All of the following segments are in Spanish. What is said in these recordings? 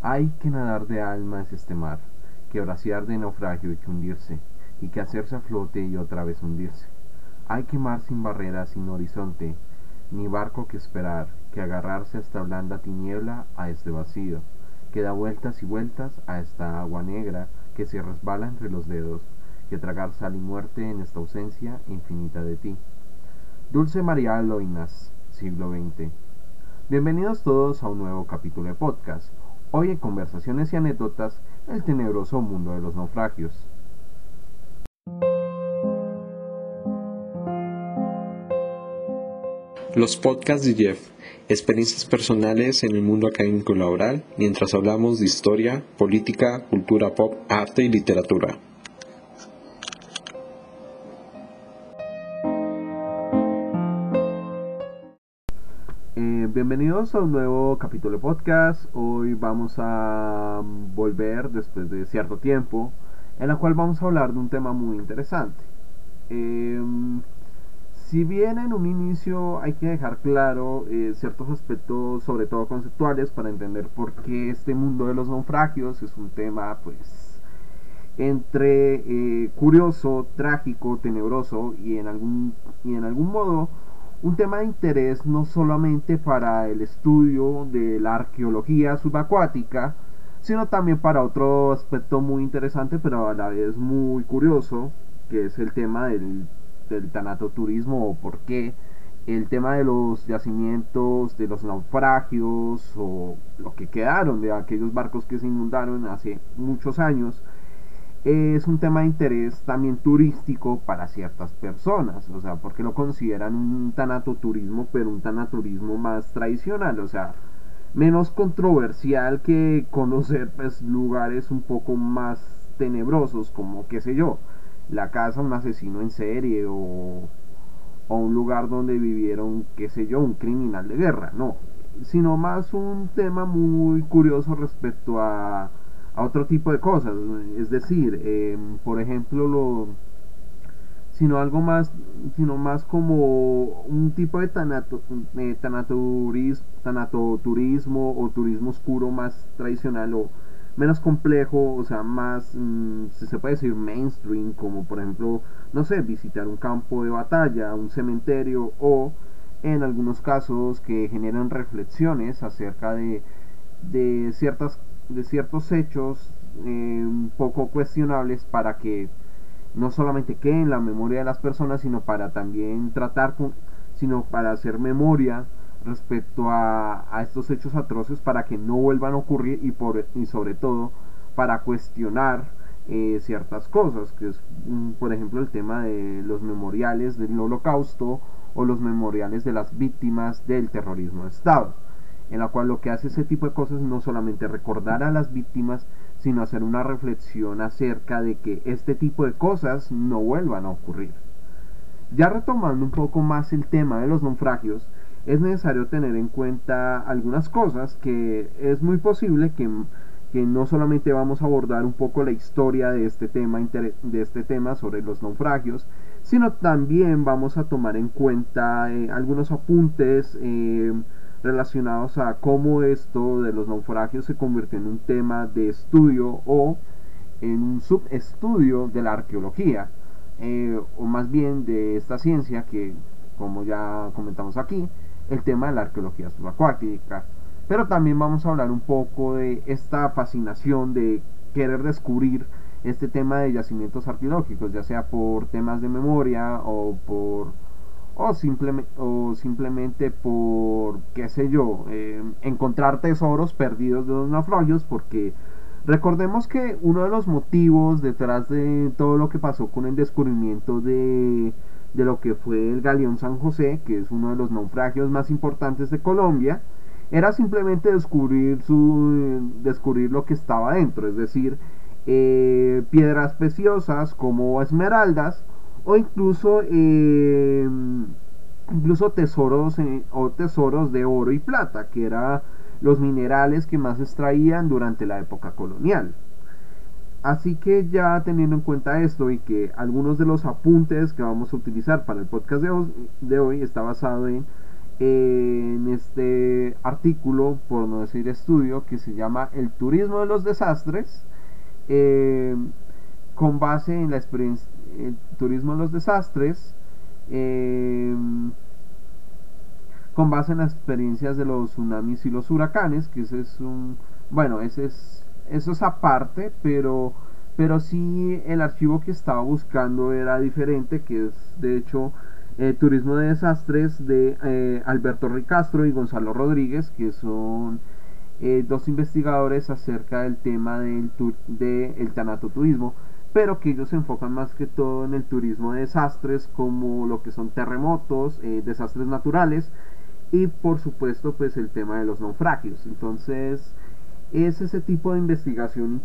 Hay que nadar de alma es este mar, que bracear de naufragio y que hundirse, y que hacerse a flote y otra vez hundirse. Hay que mar sin barreras, sin horizonte, ni barco que esperar, que agarrarse a esta blanda tiniebla, a este vacío, que da vueltas y vueltas a esta agua negra que se resbala entre los dedos, que tragar sal y muerte en esta ausencia infinita de ti. Dulce María Loinas, siglo XX. Bienvenidos todos a un nuevo capítulo de podcast. Hoy en Conversaciones y Anécdotas, el tenebroso mundo de los naufragios. Los podcasts de Jeff, experiencias personales en el mundo académico y laboral, mientras hablamos de historia, política, cultura pop, arte y literatura. Bienvenidos a un nuevo capítulo de podcast. Hoy vamos a volver después de cierto tiempo, en la cual vamos a hablar de un tema muy interesante. Em, si bien en un inicio hay que dejar claro eh, ciertos aspectos, sobre todo conceptuales, para entender por qué este mundo de los naufragios es un tema, pues, entre eh, curioso, trágico, tenebroso y en algún, y en algún modo un tema de interés no solamente para el estudio de la arqueología subacuática, sino también para otro aspecto muy interesante, pero a la vez muy curioso, que es el tema del, del tanatoturismo o por qué el tema de los yacimientos, de los naufragios o lo que quedaron de aquellos barcos que se inundaron hace muchos años, es un tema de interés también turístico para ciertas personas, o sea, porque lo consideran un tanatoturismo, pero un tanatoturismo más tradicional, o sea, menos controversial que conocer pues, lugares un poco más tenebrosos, como qué sé yo, la casa un asesino en serie o, o un lugar donde vivieron, qué sé yo, un criminal de guerra, no, sino más un tema muy curioso respecto a a otro tipo de cosas. Es decir, em, por ejemplo, lo, sino algo más, sino más como un tipo de tanato, eh, tanatoturismo o turismo oscuro más tradicional o menos complejo, o sea, más, mm, si se puede decir mainstream, como por ejemplo, no sé, visitar un campo de batalla, un cementerio o en algunos casos que generan reflexiones acerca de, de ciertas de ciertos hechos eh, poco cuestionables para que no solamente quede en la memoria de las personas, sino para también tratar con, sino para hacer memoria respecto a, a estos hechos atroces para que no vuelvan a ocurrir y, por, y sobre todo para cuestionar eh, ciertas cosas, que es mm, por ejemplo el tema de los memoriales del holocausto o los memoriales de las víctimas del terrorismo de Estado en la cual lo que hace ese tipo de cosas no solamente recordar a las víctimas, sino hacer una reflexión acerca de que este tipo de cosas no vuelvan a ocurrir. Ya retomando un poco más el tema de los naufragios, es necesario tener en cuenta algunas cosas que es muy posible que, que no solamente vamos a abordar un poco la historia de este tema, de este tema sobre los naufragios, sino también vamos a tomar en cuenta eh, algunos apuntes eh, relacionados a cómo esto de los naufragios se convirtió en un tema de estudio o en un subestudio de la arqueología, eh, o más bien de esta ciencia que, como ya comentamos aquí, el tema de la arqueología subacuática. Pero también vamos a hablar un poco de esta fascinación de querer descubrir este tema de yacimientos arqueológicos, ya sea por temas de memoria o por o, simplemente o simplemente por, qué sé yo, eh, encontrar tesoros perdidos de los naufragios, porque recordemos que uno de los motivos detrás de todo lo que pasó con el descubrimiento de, de lo que fue el galeón San José, que es uno de los naufragios más importantes de Colombia, era simplemente descubrir, su, descubrir lo que estaba dentro, es decir, eh, piedras preciosas como esmeraldas, o incluso eh, incluso tesoros eh, o tesoros de oro y plata que eran los minerales que más extraían durante la época colonial. Así que ya teniendo en cuenta esto y que algunos de los apuntes que vamos a utilizar para el podcast de hoy, está basado en en este artículo, por no decir estudio, que se llama El turismo de los desastres, eh, con base en la experiencia, el turismo de los desastres, eh, con base en las experiencias de los tsunamis y los huracanes, que ese es un, bueno, ese es, eso es aparte, pero, pero sí el archivo que estaba buscando era diferente, que es de hecho eh, Turismo de Desastres de eh, Alberto Ricastro y Gonzalo Rodríguez, que son eh, dos investigadores acerca del tema del de el tanatoturismo, pero que ellos se enfocan más que todo en el turismo de desastres, como lo que son terremotos, desastres naturales y por supuesto pues el tema de los naufragios. Entonces es ese tipo de investigación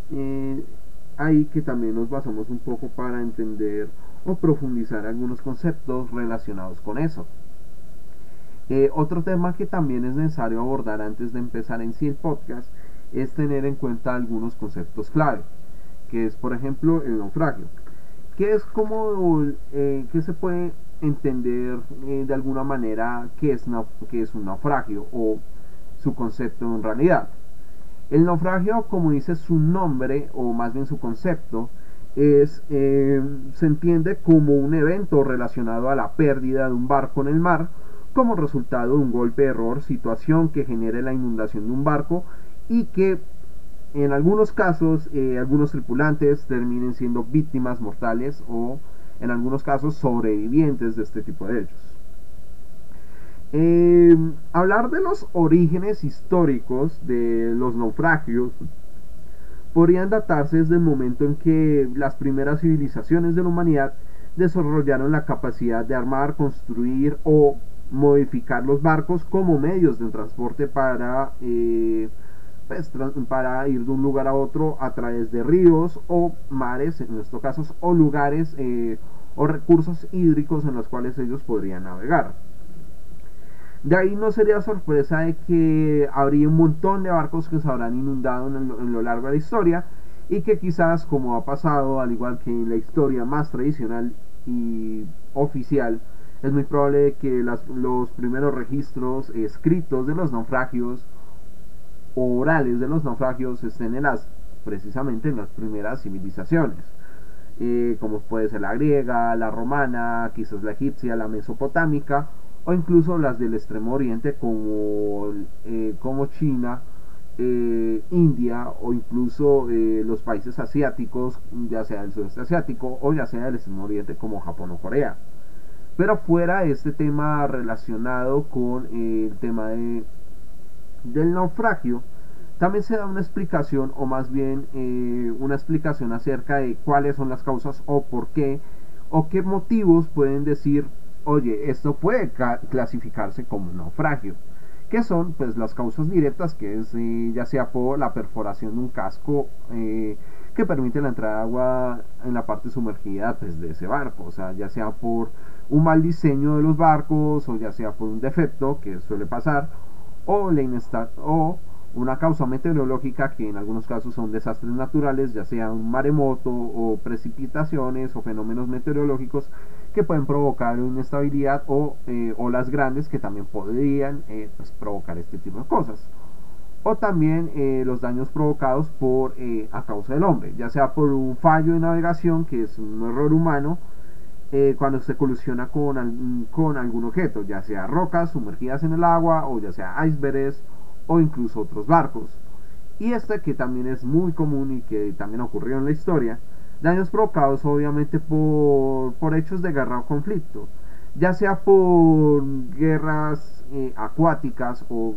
ahí que también nos basamos un poco para entender o profundizar algunos conceptos relacionados con eso. Eh, otro tema que también es necesario abordar antes de empezar en sí el podcast es tener en cuenta algunos conceptos clave, que es por ejemplo el naufragio, que es como eh, que se puede entender eh, de alguna manera qué es, qué es un naufragio o su concepto en realidad. El naufragio, como dice su nombre o más bien su concepto, es, eh, se entiende como un evento relacionado a la pérdida de un barco en el mar como resultado de un golpe de error, situación que genere la inundación de un barco y que en algunos casos eh, algunos tripulantes terminen siendo víctimas mortales o en algunos casos sobrevivientes de este tipo de hechos. Eh, hablar de los orígenes históricos de los naufragios podrían datarse desde el momento en que las primeras civilizaciones de la humanidad desarrollaron la capacidad de armar, construir o modificar los barcos como medios de transporte para, eh, para ir de un lugar a otro a través de ríos o mares, en estos casos, o lugares eh, o recursos hídricos en los cuales ellos podrían navegar. De ahí no sería sorpresa de que habría un montón de barcos que se habrán inundado en, lo largo de la historia y que quizás, como ha pasado, al igual que en la historia más tradicional y oficial, es muy probable que los primeros registros escritos de los naufragios orales de los naufragios estén en las, precisamente en las primeras civilizaciones. Eh, como puede ser la griega, la romana, quizás la egipcia, la mesopotámica o incluso las del extremo oriente como, eh, como China, eh, India o incluso los países asiáticos, ya sea del sudeste asiático o ya sea del extremo oriente como Japón o Corea. Pero fuera este tema relacionado con el tema de, del naufragio, también se da una explicación o más bien una explicación acerca de cuáles son las causas o por qué o qué motivos pueden decir oye, esto puede clasificarse como naufragio, que son pues las causas directas, que es eh, ya sea por la perforación de un casco eh, que permite la entrada de agua en la parte sumergida pues, de ese barco, o sea, ya sea por un mal diseño de los barcos, o ya sea por un defecto que suele pasar, o la o una causa meteorológica que en algunos casos son desastres naturales, ya sea un maremoto o precipitaciones o fenómenos meteorológicos que pueden provocar inestabilidad o eh, olas grandes que también podrían eh, pues, provocar este tipo de cosas. O también eh, los daños provocados por a causa del hombre, ya sea por un fallo de navegación, que es un error humano, cuando se colusiona con, con algún objeto, ya sea rocas sumergidas en el agua, o ya sea icebergs, o incluso otros barcos. Y este que también es muy común y que también ocurrió en la historia, Daños provocados obviamente por, por hechos de guerra o conflicto, ya sea por guerras eh, acuáticas o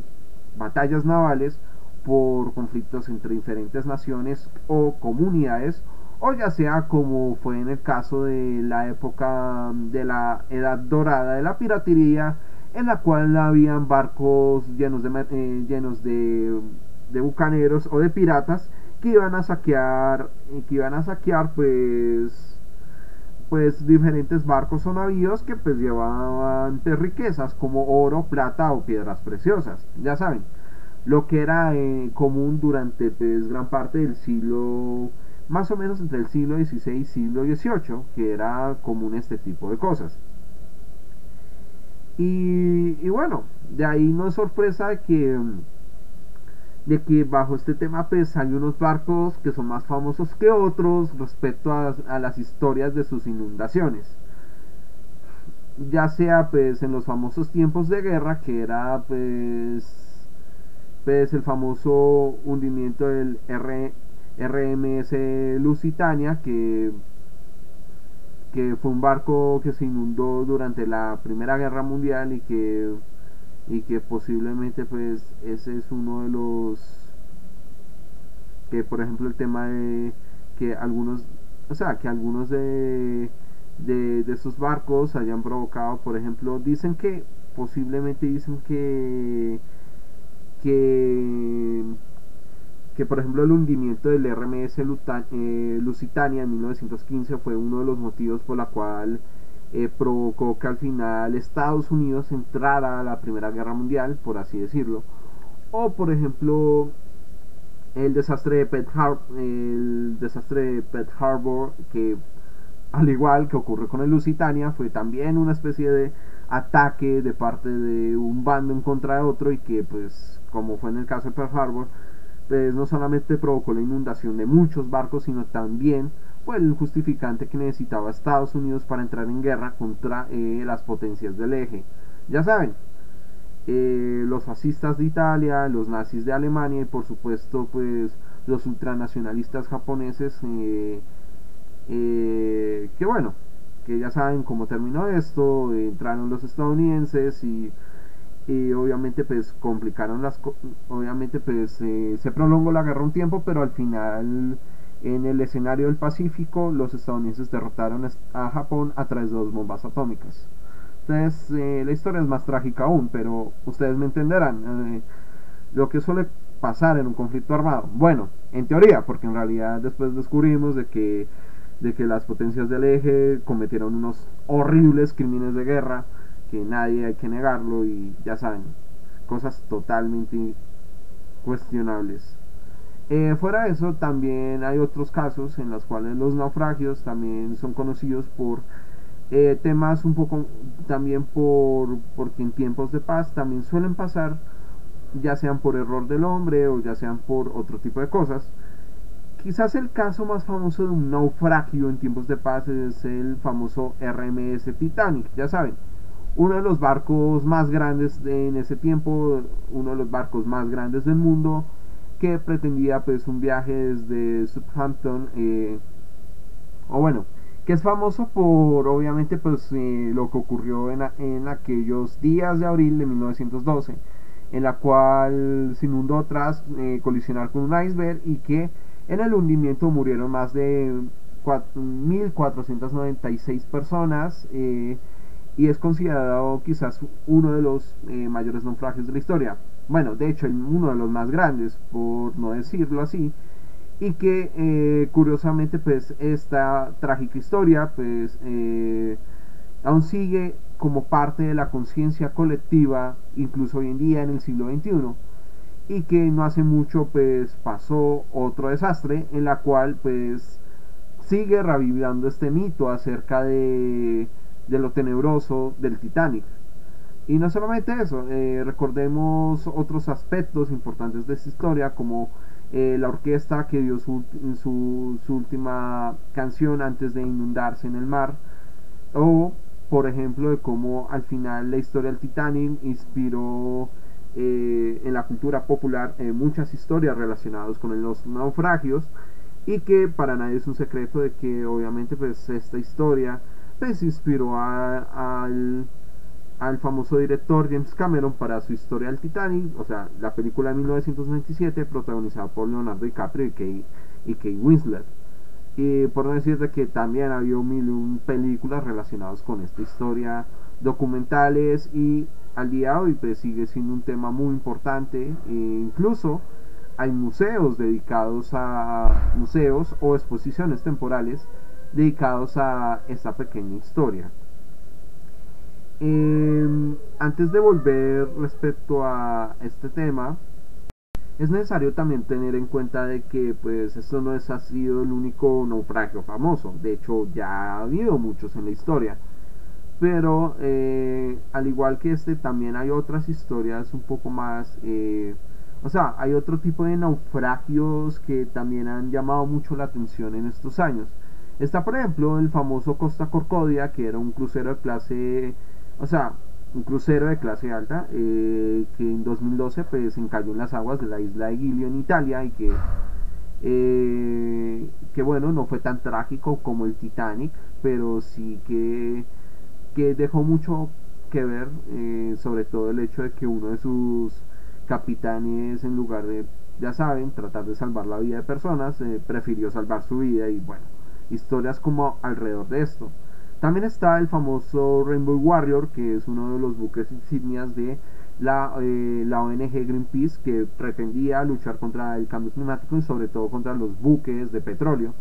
batallas navales, por conflictos entre diferentes naciones o comunidades, o ya sea como fue en el caso de la época de la edad dorada de la piratería, en la cual habían barcos llenos de, eh, llenos de, de bucaneros o de piratas que iban a saquear, eh, que iban a saquear pues pues diferentes barcos o navíos que pues llevaban riquezas como oro, plata o piedras preciosas. Ya saben, lo que era eh, común durante pues, gran parte del siglo, más o menos entre el siglo XVI y siglo XVIII, que era común este tipo de cosas. Y, bueno, de ahí no es sorpresa que de que bajo este tema pues hay unos barcos que son más famosos que otros respecto a, a, las historias de sus inundaciones ya sea pues en los famosos tiempos de guerra que era pues pues el famoso hundimiento del R, RMS Lusitania que que fue un barco que se inundó durante la primera guerra mundial y que y que posiblemente pues ese es uno de los que por ejemplo el tema de que algunos o sea que algunos de de, de esos barcos hayan provocado por ejemplo dicen que posiblemente dicen que que que por ejemplo el hundimiento del RMS eh, Lusitania en 1915 fue uno de los motivos por la cual eh, provocó que al final Estados Unidos entrara a la Primera Guerra Mundial, por así decirlo. O por ejemplo el desastre de Pearl Harbor, el desastre de Pearl Harbor que al igual que ocurrió con el Lusitania fue también una especie de ataque de parte de un bando en contra de otro y que pues como fue en el caso de Pearl Harbor pues no solamente provocó la inundación de muchos barcos sino también fue el justificante que necesitaba Estados Unidos para entrar en guerra contra eh, las potencias del eje. Ya saben, eh, los fascistas de Italia, los nazis de Alemania y por supuesto pues los ultranacionalistas japoneses eh, que bueno, que ya saben cómo terminó esto, entraron los estadounidenses y, y obviamente pues complicaron las obviamente pues se prolongó la guerra un tiempo pero al final en el escenario del Pacífico, los estadounidenses derrotaron a Japón a través de dos bombas atómicas. Entonces, eh, la historia es más trágica aún, pero ustedes me entenderán. Eh, lo que suele pasar en un conflicto armado. Bueno, en teoría, porque en realidad después descubrimos de que, de que las potencias del eje cometieron unos horribles crímenes de guerra, que nadie hay que negarlo y ya saben, cosas totalmente cuestionables. Eh, fuera de eso, también hay otros casos en los cuales los naufragios también son conocidos por eh, temas un poco también por porque en tiempos de paz también suelen pasar ya sean por error del hombre o ya sean por otro tipo de cosas quizás el caso más famoso de un naufragio en tiempos de paz es el famoso RMS Titanic ya saben uno de los barcos más grandes de, en ese tiempo uno de los barcos más grandes del mundo que pretendía pues un viaje desde Southampton eh, o bueno que es famoso por obviamente pues eh, lo que ocurrió en, en, aquellos días de abril de 1912 en la cual se inundó tras eh, colisionar con un iceberg y que en el hundimiento murieron más de 1.496 personas y es considerado quizás uno de los mayores naufragios de la historia. Bueno, de hecho uno de los más grandes, por no decirlo así, y que eh, curiosamente pues esta trágica historia pues eh, aún sigue como parte de la conciencia colectiva, incluso hoy en día en el siglo XXI, y que no hace mucho pues pasó otro desastre en la cual pues sigue reviviendo este mito acerca de, de lo tenebroso del Titanic. Y no solamente eso, eh, recordemos otros aspectos importantes de esta historia, como eh, la orquesta que dio su, su, última canción antes de inundarse en el mar, o por ejemplo de cómo al final la historia del Titanic inspiró eh, en la cultura popular muchas historias relacionadas con los naufragios y que para nadie es un secreto de que obviamente pues esta historia pues inspiró al al famoso director James Cameron para su historia del Titanic, o sea, la película de 1997 protagonizada por Leonardo DiCaprio y Kate, y Kate Winslet. Y por no decirte que también había mil películas relacionadas con esta historia, documentales y al día de hoy pues sigue siendo un tema muy importante e incluso hay museos dedicados a museos o exposiciones temporales dedicados a esta pequeña historia. Em, antes de volver respecto a este tema, es necesario también tener en cuenta de que pues esto no es, ha sido el único naufragio famoso, de hecho ya ha habido muchos en la historia, Pero eh, al igual que este, también hay otras historias un poco más... Eh, o sea, hay otro tipo de naufragios que también han llamado mucho la atención en estos años. Está, por ejemplo, el famoso Costa Corcodia, que era un crucero de clase... O sea, un crucero de clase alta eh, que en 2012 pues encalló en las aguas de la isla de Giglio en Italia y que que bueno no fue tan trágico como el Titanic pero sí que que dejó mucho que ver, eh, sobre todo el hecho de que uno de sus capitanes, en lugar de, ya saben, tratar de salvar la vida de personas, eh, prefirió salvar su vida y bueno, historias como alrededor de esto. También está el famoso Rainbow Warrior, que es uno de los buques insignias de la, eh, la ONG Greenpeace, que pretendía luchar contra el cambio climático y sobre todo contra los buques de petróleo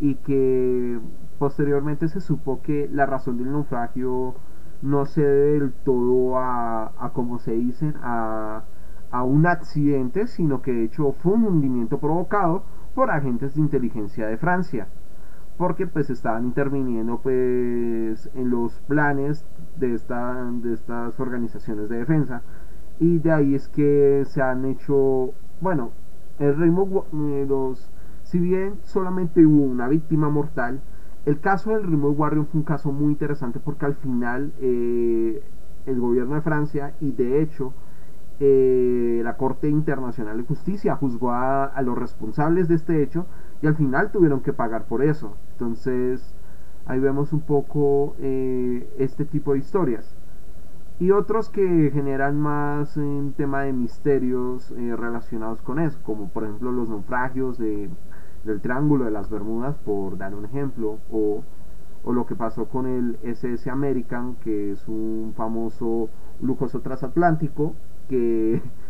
y que posteriormente se supo que la razón del naufragio no se debe del todo a, a como se dicen, a, a un accidente, sino que de hecho fue un hundimiento provocado por agentes de inteligencia de Francia porque pues estaban interviniendo pues en los planes de, esta, de estas organizaciones de defensa. Y de ahí es que se han hecho bueno el ritmo eh, los si bien solamente hubo una víctima mortal, el caso del Remote Warrior fue un caso muy interesante porque al final eh, el gobierno de Francia y de hecho eh, la Corte Internacional de Justicia juzgó a, los responsables de este hecho y al final tuvieron que pagar por eso. Entonces ahí vemos un poco eh, este tipo de historias. Y otros que generan más en tema de misterios relacionados con eso, como por ejemplo los naufragios de del Triángulo de las Bermudas, por dar un ejemplo, o, o lo que pasó con el SS American, que es un famoso lujoso transatlántico que,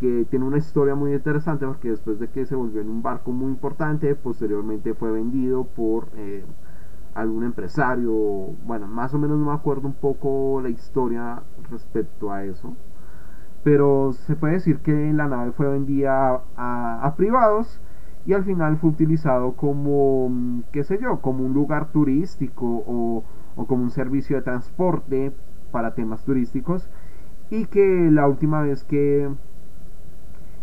que tiene una historia muy interesante porque después de que se volvió en un barco muy importante, posteriormente fue vendido por eh, algún empresario, bueno, más o menos no me acuerdo un poco la historia respecto a eso, pero se puede decir que la nave fue vendida a, privados y al final fue utilizado como, mm, qué sé yo, como un lugar turístico o, como un servicio de transporte para temas turísticos y que la última vez que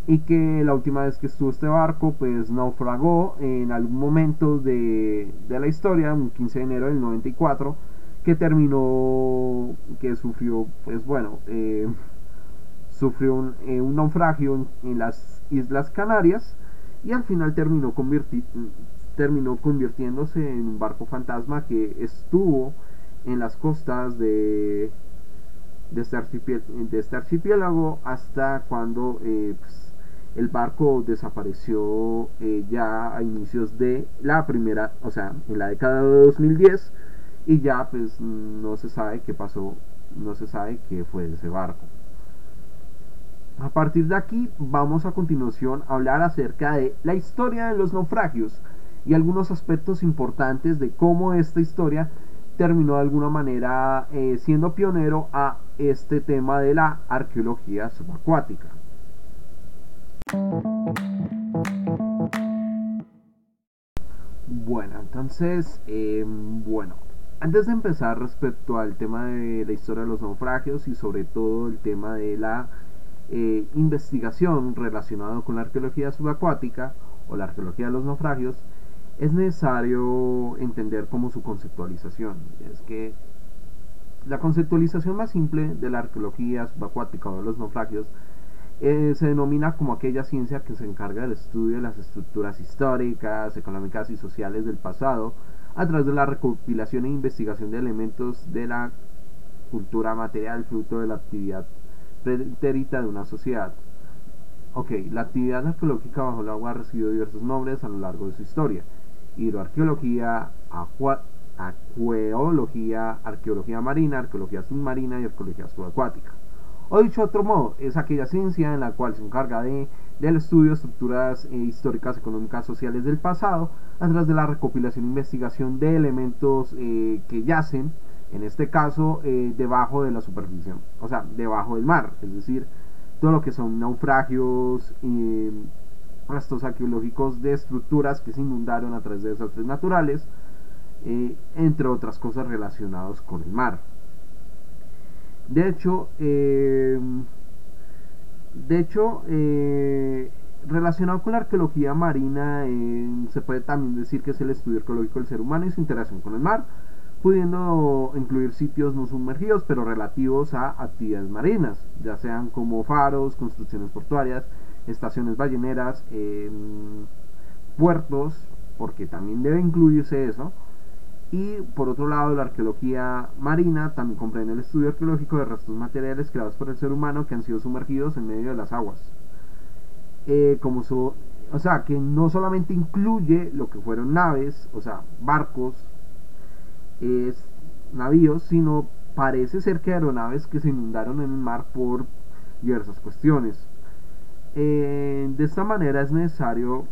y que la última vez que estuvo este barco pues naufragó en algún momento de, la historia, un 15 de enero del 94 que terminó que sufrió pues bueno eh, sufrió un, eh, un naufragio en las Islas Canarias y al final terminó, terminó convirtiéndose en un barco fantasma que estuvo en las costas de, de, este, este archipiélago, hasta cuando eh, pues, el barco desapareció eh, ya a inicios de la primera, o sea, en la década de 2010 y ya pues no se sabe qué pasó, no se sabe qué fue ese barco. A partir de aquí vamos a continuación a hablar acerca de la historia de los naufragios y algunos aspectos importantes de cómo esta historia terminó de alguna manera eh, siendo pionero a este tema de la arqueología subacuática. Bueno, entonces, em, bueno, antes de empezar respecto al tema de la historia de los naufragios y sobre todo el tema de la eh, investigación relacionada con la arqueología subacuática o la arqueología de los naufragios, es necesario entender como su conceptualización. Es que la conceptualización más simple de la arqueología subacuática o de los naufragios eh, se denomina como aquella ciencia que se encarga del estudio de las estructuras históricas, económicas y sociales del pasado a través de la recopilación e investigación de elementos de la cultura material fruto de la actividad pretérita de una sociedad. Ok, la actividad arqueológica bajo el agua ha recibido diversos nombres a lo largo de su historia. Hidroarqueología, acueología, arqueología marina, arqueología submarina y arqueología subacuática. O dicho de otro modo, es aquella ciencia en la cual se encarga de, del estudio de estructuras eh, históricas, económicas, sociales del pasado, a través de la recopilación e investigación de elementos eh, que yacen en este caso eh, debajo de la superficie, o sea, debajo del mar, es decir, todo lo que son naufragios, restos arqueológicos de estructuras que se inundaron a través de desastres naturales, entre otras cosas relacionadas con el mar. De hecho, eh, de hecho, eh, relacionado con la arqueología marina, eh, se puede también decir que es el estudio arqueológico del ser humano y su interacción con el mar, pudiendo incluir sitios no sumergidos, pero relativos a actividades marinas, ya sean como faros, construcciones portuarias, estaciones balleneras, puertos, porque también debe incluirse eso, y por otro lado, la arqueología marina también comprende el estudio arqueológico de restos materiales creados por el ser humano que han sido sumergidos en medio de las aguas. Eh, como su, o sea, que no solamente incluye lo que fueron naves, o sea, barcos, navíos, sino parece ser que aeronaves que se inundaron en el mar por diversas cuestiones. Eh, de esta manera es necesario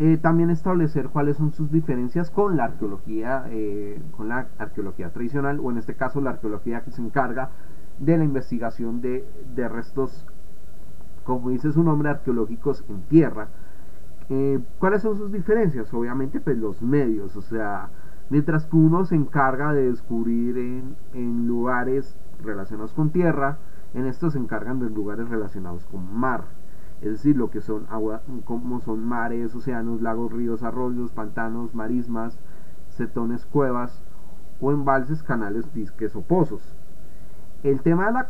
eh, también establecer cuáles son sus diferencias con la arqueología, eh, con la arqueología tradicional, o en este caso la arqueología que se encarga de la investigación de, restos, como dice su nombre, arqueológicos en tierra. Eh, ¿Cuáles son sus diferencias? Obviamente, pues los medios, o sea, mientras que uno se encarga de descubrir en, en lugares relacionados con tierra, en estos se encargan de lugares relacionados con mar es decir, lo que son agua, como son mares, océanos, lagos, ríos, arroyos, pantanos, marismas, cetones, cuevas o embalses, canales, disques o pozos. El tema de la,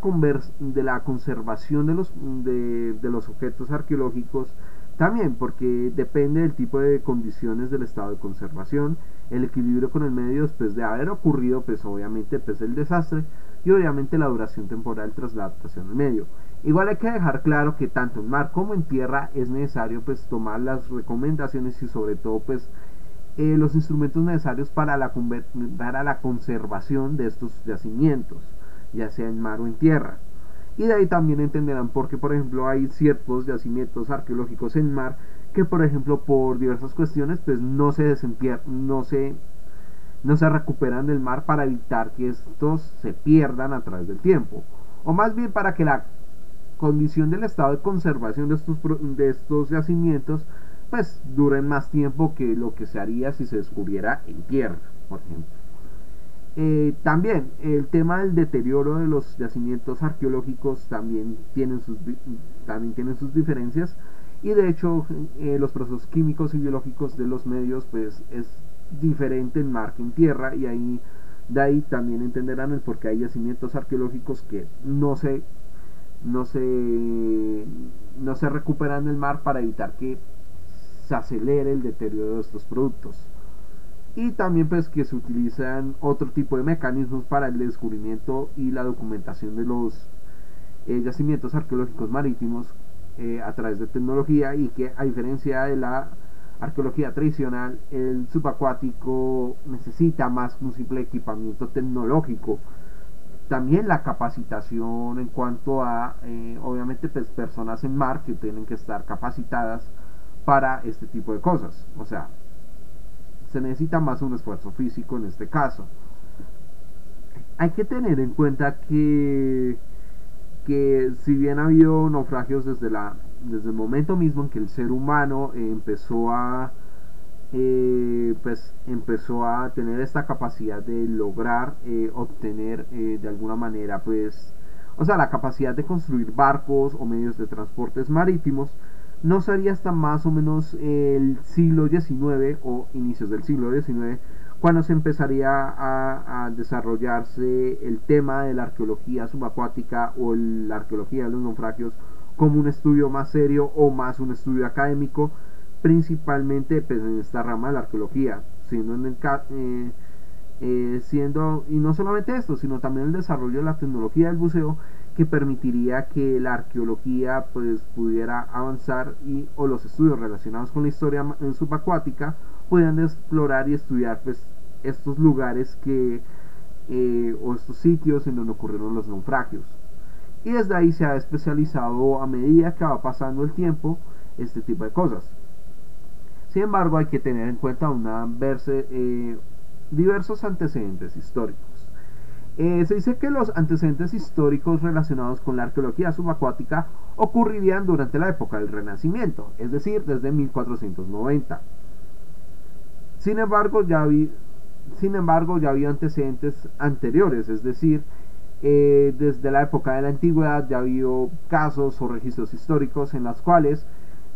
de la conservación de los, de, los objetos arqueológicos también, porque depende del tipo de condiciones del estado de conservación, el equilibrio con el medio después de haber ocurrido, pues obviamente, pues el desastre y obviamente la duración temporal tras la adaptación al medio. Igual hay que dejar claro que tanto en mar como en tierra es necesario pues tomar las recomendaciones y sobre todo pues eh, los instrumentos necesarios para la, la conservación de estos yacimientos, ya sea en mar o en tierra. Y de ahí también entenderán por qué, por ejemplo, hay ciertos yacimientos arqueológicos en mar que, por ejemplo, por diversas cuestiones, pues no se no se, no se recuperan del mar para evitar que estos se pierdan a través del tiempo. O más bien para que la condición del estado de conservación de estos, de estos yacimientos, pues duren más tiempo que lo que se haría si se descubriera en tierra, por ejemplo. Eh, también el tema del deterioro de los yacimientos arqueológicos también tienen sus, también tienen sus diferencias y de hecho eh, los procesos químicos y biológicos de los medios pues es diferente en mar que en tierra y ahí de ahí también entenderán el por qué hay yacimientos arqueológicos que no se no se, no se recuperan en el mar para evitar que se acelere el deterioro de estos productos. Y también pues que se utilizan otro tipo de mecanismos para el descubrimiento y la documentación de los eh, yacimientos arqueológicos marítimos eh, a través de tecnología y que a diferencia de la arqueología tradicional, el subacuático necesita más un simple equipamiento tecnológico también la capacitación en cuanto a, eh, obviamente, pues, personas en mar que tienen que estar capacitadas para este tipo de cosas. O sea, se necesita más un esfuerzo físico en este caso. Hay que tener en cuenta que, que si bien ha habido naufragios desde, la, desde el momento mismo en que el ser humano empezó a eh, pues empezó a tener esta capacidad de lograr eh, obtener eh, de alguna manera pues o sea la capacidad de construir barcos o medios de transportes marítimos no sería hasta más o menos el siglo XIX o inicios del siglo XIX cuando se empezaría a, a desarrollarse el tema de la arqueología subacuática o la arqueología de los naufragios como un estudio más serio o más un estudio académico principalmente pues, en esta rama de la arqueología, siendo en el eh, eh, siendo y no solamente esto, sino también el desarrollo de la tecnología del buceo que permitiría que la arqueología pues pudiera avanzar y o los estudios relacionados con la historia subacuática pudieran explorar y estudiar pues estos lugares que eh, o estos sitios en donde ocurrieron los naufragios. Y desde ahí se ha especializado a medida que va pasando el tiempo este tipo de cosas sin embargo, hay que tener en cuenta una eh, diversos antecedentes históricos. Eh, se dice que los antecedentes históricos relacionados con la arqueología subacuática ocurrirían durante la época del Renacimiento, es decir, desde 1490. Sin embargo, ya, sin embargo, ya había antecedentes anteriores, es decir, eh, desde la época de la antigüedad ya ha habido casos o registros históricos en los cuales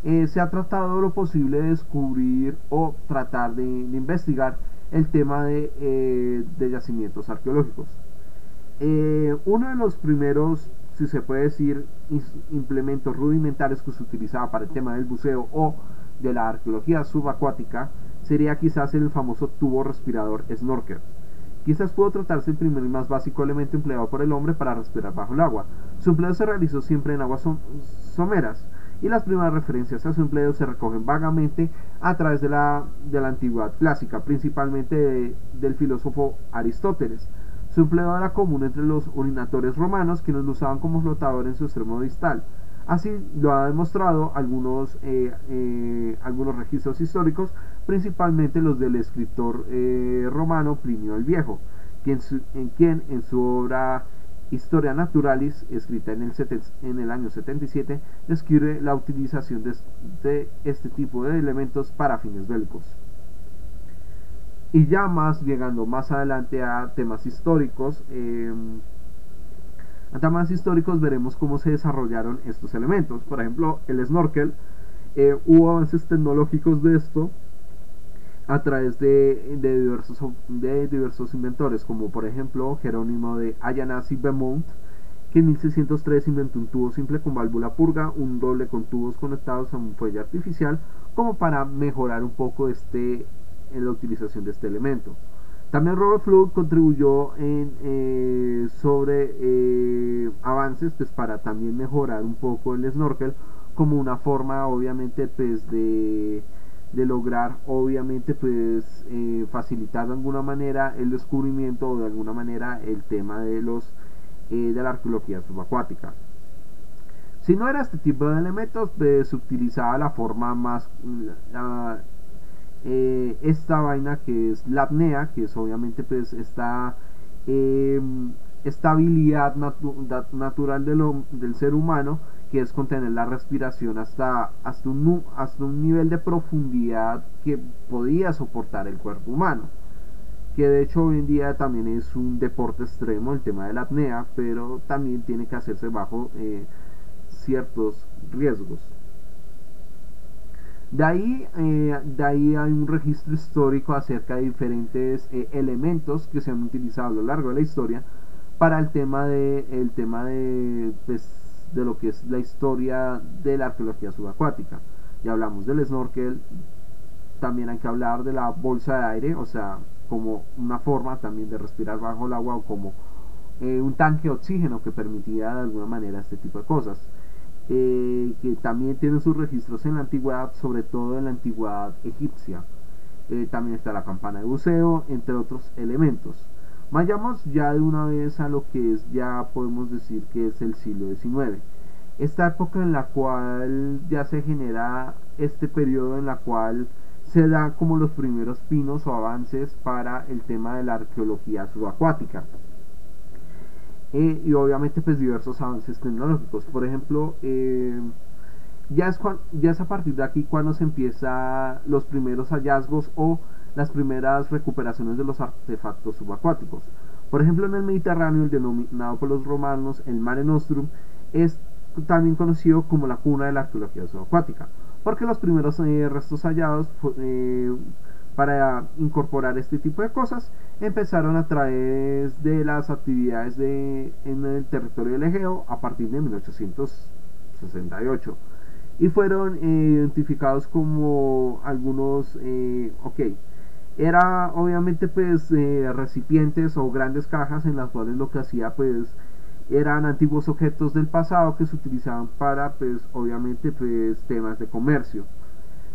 eh, se ha tratado lo posible de descubrir o tratar de, investigar el tema de, eh, de yacimientos arqueológicos. uno de los primeros, si se puede decir, implementos rudimentarios que se utilizaba para el tema del buceo o de la arqueología subacuática sería quizás el famoso tubo respirador snorkel. Quizás pudo tratarse el primer y más básico elemento empleado por el hombre para respirar bajo el agua. Su empleo se realizó siempre en aguas someras y las primeras referencias a su empleo se recogen vagamente a través de la, de la antigüedad clásica, principalmente del filósofo Aristóteles. Su empleo era común entre los urinatores romanos, quienes lo usaban como flotador en su extremo distal. Así lo ha demostrado algunos, eh, eh, algunos registros históricos, principalmente los del escritor eh, romano Plinio el Viejo, en quien en su obra Historia Naturalis, escrita en el, en el año 77, describe la utilización de, este tipo de elementos para fines bélicos. Y ya más, llegando más adelante a temas históricos, a temas históricos veremos cómo se desarrollaron estos elementos. Por ejemplo, el snorkel, eh, hubo avances tecnológicos de esto a través de, diversos, de diversos inventores, como por ejemplo Jerónimo de Ayanasi Beaumont, que en 1603 inventó un tubo simple con válvula purga, un doble con tubos conectados a un fuelle artificial, como para mejorar un poco este, en la utilización de este elemento. También Robert Flood contribuyó en, eh, sobre eh, avances pues, para también mejorar un poco el snorkel como una forma obviamente pues de, lograr obviamente pues eh, facilitar de alguna manera el descubrimiento o de alguna manera el tema de los de la arqueología subacuática. Si no era este tipo de elementos, pues, se utilizaba la forma más, eh, esta vaina que es la apnea, que es obviamente pues esta estabilidad natural del ser humano, que es contener la respiración hasta, hasta, un, hasta un nivel de profundidad que podía soportar el cuerpo humano. Que de hecho hoy en día también es un deporte extremo el tema de la apnea, pero también tiene que hacerse bajo eh, ciertos riesgos. De ahí, eh, de ahí hay un registro histórico acerca de diferentes eh, elementos que se han utilizado a lo largo de la historia para el tema de, el tema de, pues, de lo que es la historia de la arqueología subacuática. Ya hablamos del snorkel, también hay que hablar de la bolsa de aire, o sea, como una forma también de respirar bajo el agua o como eh, un tanque de oxígeno que permitía de alguna manera este tipo de cosas. Eh, que también tienen sus registros en la antigüedad, sobre todo en la antigüedad egipcia. Eh, también está la campana de buceo, entre otros elementos. Vayamos ya de una vez a lo que es, ya podemos decir que es el siglo XIX. Esta época en la cual ya se genera este periodo en la cual se da como los primeros pinos o avances para el tema de la arqueología subacuática. Eh, y obviamente pues diversos avances tecnológicos. Por ejemplo, eh, ya, es ya es a partir de aquí cuando se empieza los primeros hallazgos o las primeras recuperaciones de los artefactos subacuáticos. Por ejemplo, en el Mediterráneo, el denominado por los romanos el Mare Nostrum es también conocido como la cuna de la arqueología subacuática, porque los primeros eh, restos hallados para incorporar este tipo de cosas empezaron a través de las actividades de, en el territorio del Egeo a partir de 1868 y fueron eh, identificados como algunos eh, era obviamente pues eh, recipientes o grandes cajas en las cuales lo que hacía pues eran antiguos objetos del pasado que se utilizaban para pues obviamente pues temas de comercio.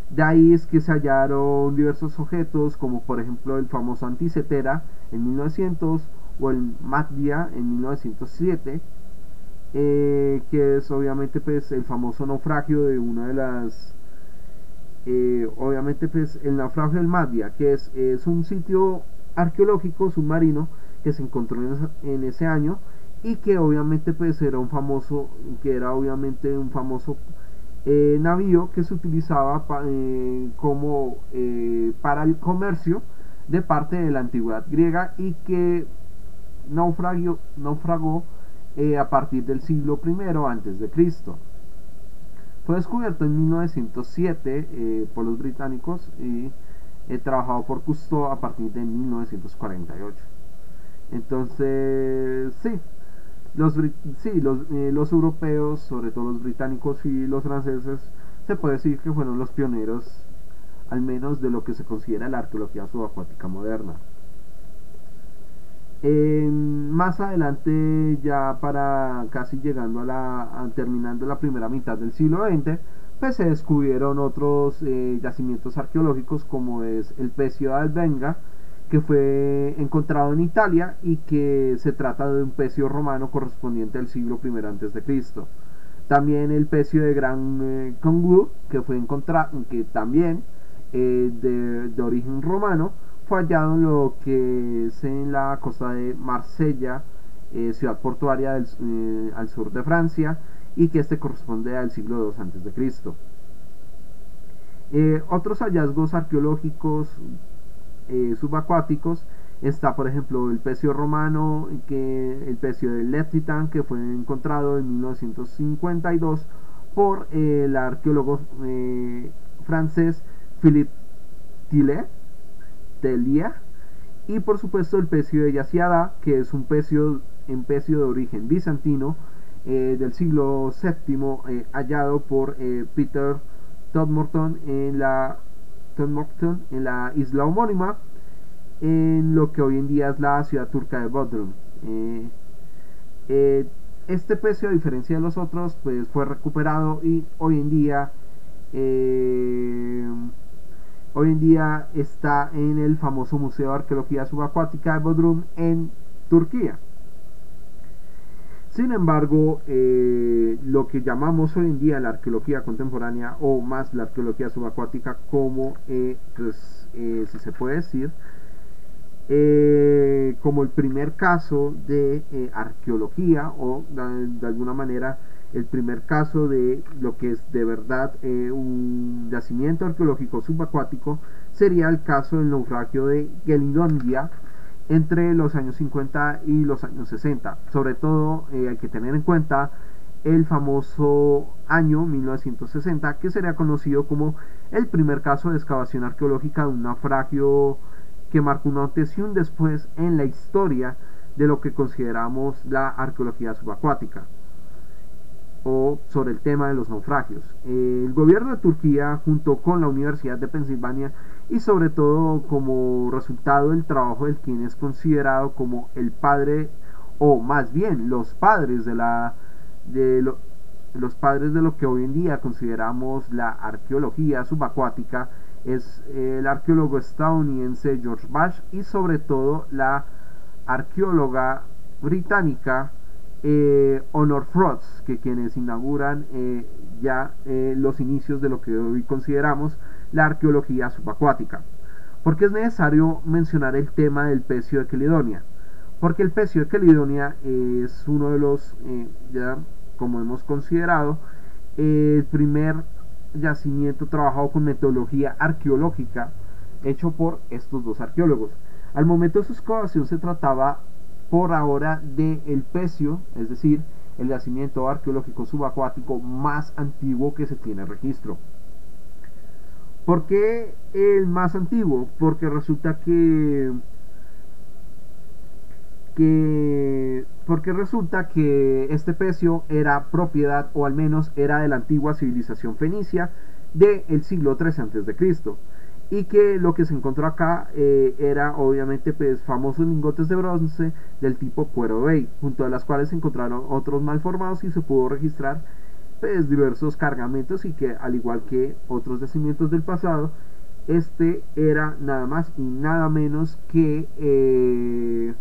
De ahí es que se hallaron diversos objetos, como por ejemplo el famoso Anticetera en 1900 o el Magdia en 1907, eh, que es obviamente pues el famoso naufragio de una de las eh, obviamente pues el naufragio del Magdia que es, es un sitio arqueológico submarino que se encontró en, ese año y que obviamente pues era un famoso que era obviamente un famoso eh, navío que se utilizaba eh, como para el comercio de parte de la antigüedad griega y que naufragó eh, a partir del siglo I antes de Cristo. Fue descubierto en 1907 eh, por los británicos y trabajado por Cousteau a partir de 1948. Entonces, sí, los, sí, los, los europeos, sobre todo los británicos y los franceses, se puede decir que fueron los pioneros, al menos de lo que se considera la arqueología subacuática moderna. Más adelante, ya para casi llegando a la, terminando la primera mitad del siglo XX, pues se descubrieron otros eh, yacimientos arqueológicos como es el pecio de Albenga, que fue encontrado en Italia y que se trata de un pecio romano correspondiente al siglo I antes de Cristo. También el pecio de Gran eh, que fue encontrado, que también eh, de, origen romano, fue hallado en lo que es en la costa de Marsella, eh, ciudad portuaria del, al sur de Francia, y que este corresponde al siglo II de Cristo. otros hallazgos arqueológicos subacuáticos Está, por ejemplo, el pecio romano, que, el pecio de Letitan, que fue encontrado en 1952 por el arqueólogo eh, francés Philippe Tillet, Y por supuesto el pecio de Yaciada, que es un pecio, en pecio de origen bizantino eh, del siglo VII, eh, hallado por Peter Todmorton en la, Todmorton en la isla homónima en lo que hoy en día es la ciudad turca de Bodrum. Eh, eh, este pecio, a diferencia de los otros, pues fue recuperado y hoy en día eh, hoy en día está en el famoso Museo de Arqueología Subacuática de Bodrum en Turquía. Sin embargo, lo que llamamos hoy en día la arqueología contemporánea o más la arqueología subacuática como, pues, si se puede decir, eh, como el primer caso de eh, arqueología o de, alguna manera el primer caso de lo que es de verdad eh, un yacimiento arqueológico subacuático sería el caso del naufragio de Gelidondia entre los años 50 y los años 60 sobre todo hay que tener en cuenta el famoso año 1960 que sería conocido como el primer caso de excavación arqueológica de un naufragio que marcó un antes y un después en la historia de lo que consideramos la arqueología subacuática sobre el tema de los naufragios. El gobierno de Turquía, junto con la Universidad de Pensilvania y sobre todo como resultado del trabajo del quien es considerado como el padre o más bien los padres de la de los padres de lo que hoy en día consideramos la arqueología subacuática es el arqueólogo estadounidense George Bash y sobre todo la arqueóloga británica eh, Honor Frost, que quienes inauguran eh, ya eh, los inicios de lo que hoy consideramos la arqueología subacuática. ¿Por qué es necesario mencionar el tema del pecio de Caledonia? Porque el pecio de Caledonia es uno de los, ya como hemos considerado, el primer yacimiento trabajado con metodología arqueológica hecho por estos dos arqueólogos. Al momento de su excavación se trataba por ahora de el pecio, es decir, el yacimiento arqueológico subacuático más antiguo que se tiene registro. ¿Por qué el más antiguo? Porque resulta que que porque resulta que este pecio era propiedad o al menos era de la antigua civilización fenicia del siglo III a.C. y que lo que se encontró acá eh, era obviamente pues famosos lingotes de bronce del tipo cuero bay junto a las cuales se encontraron otros mal formados y se pudo registrar pues diversos cargamentos y que al igual que otros yacimientos del pasado este era nada más y nada menos que eh,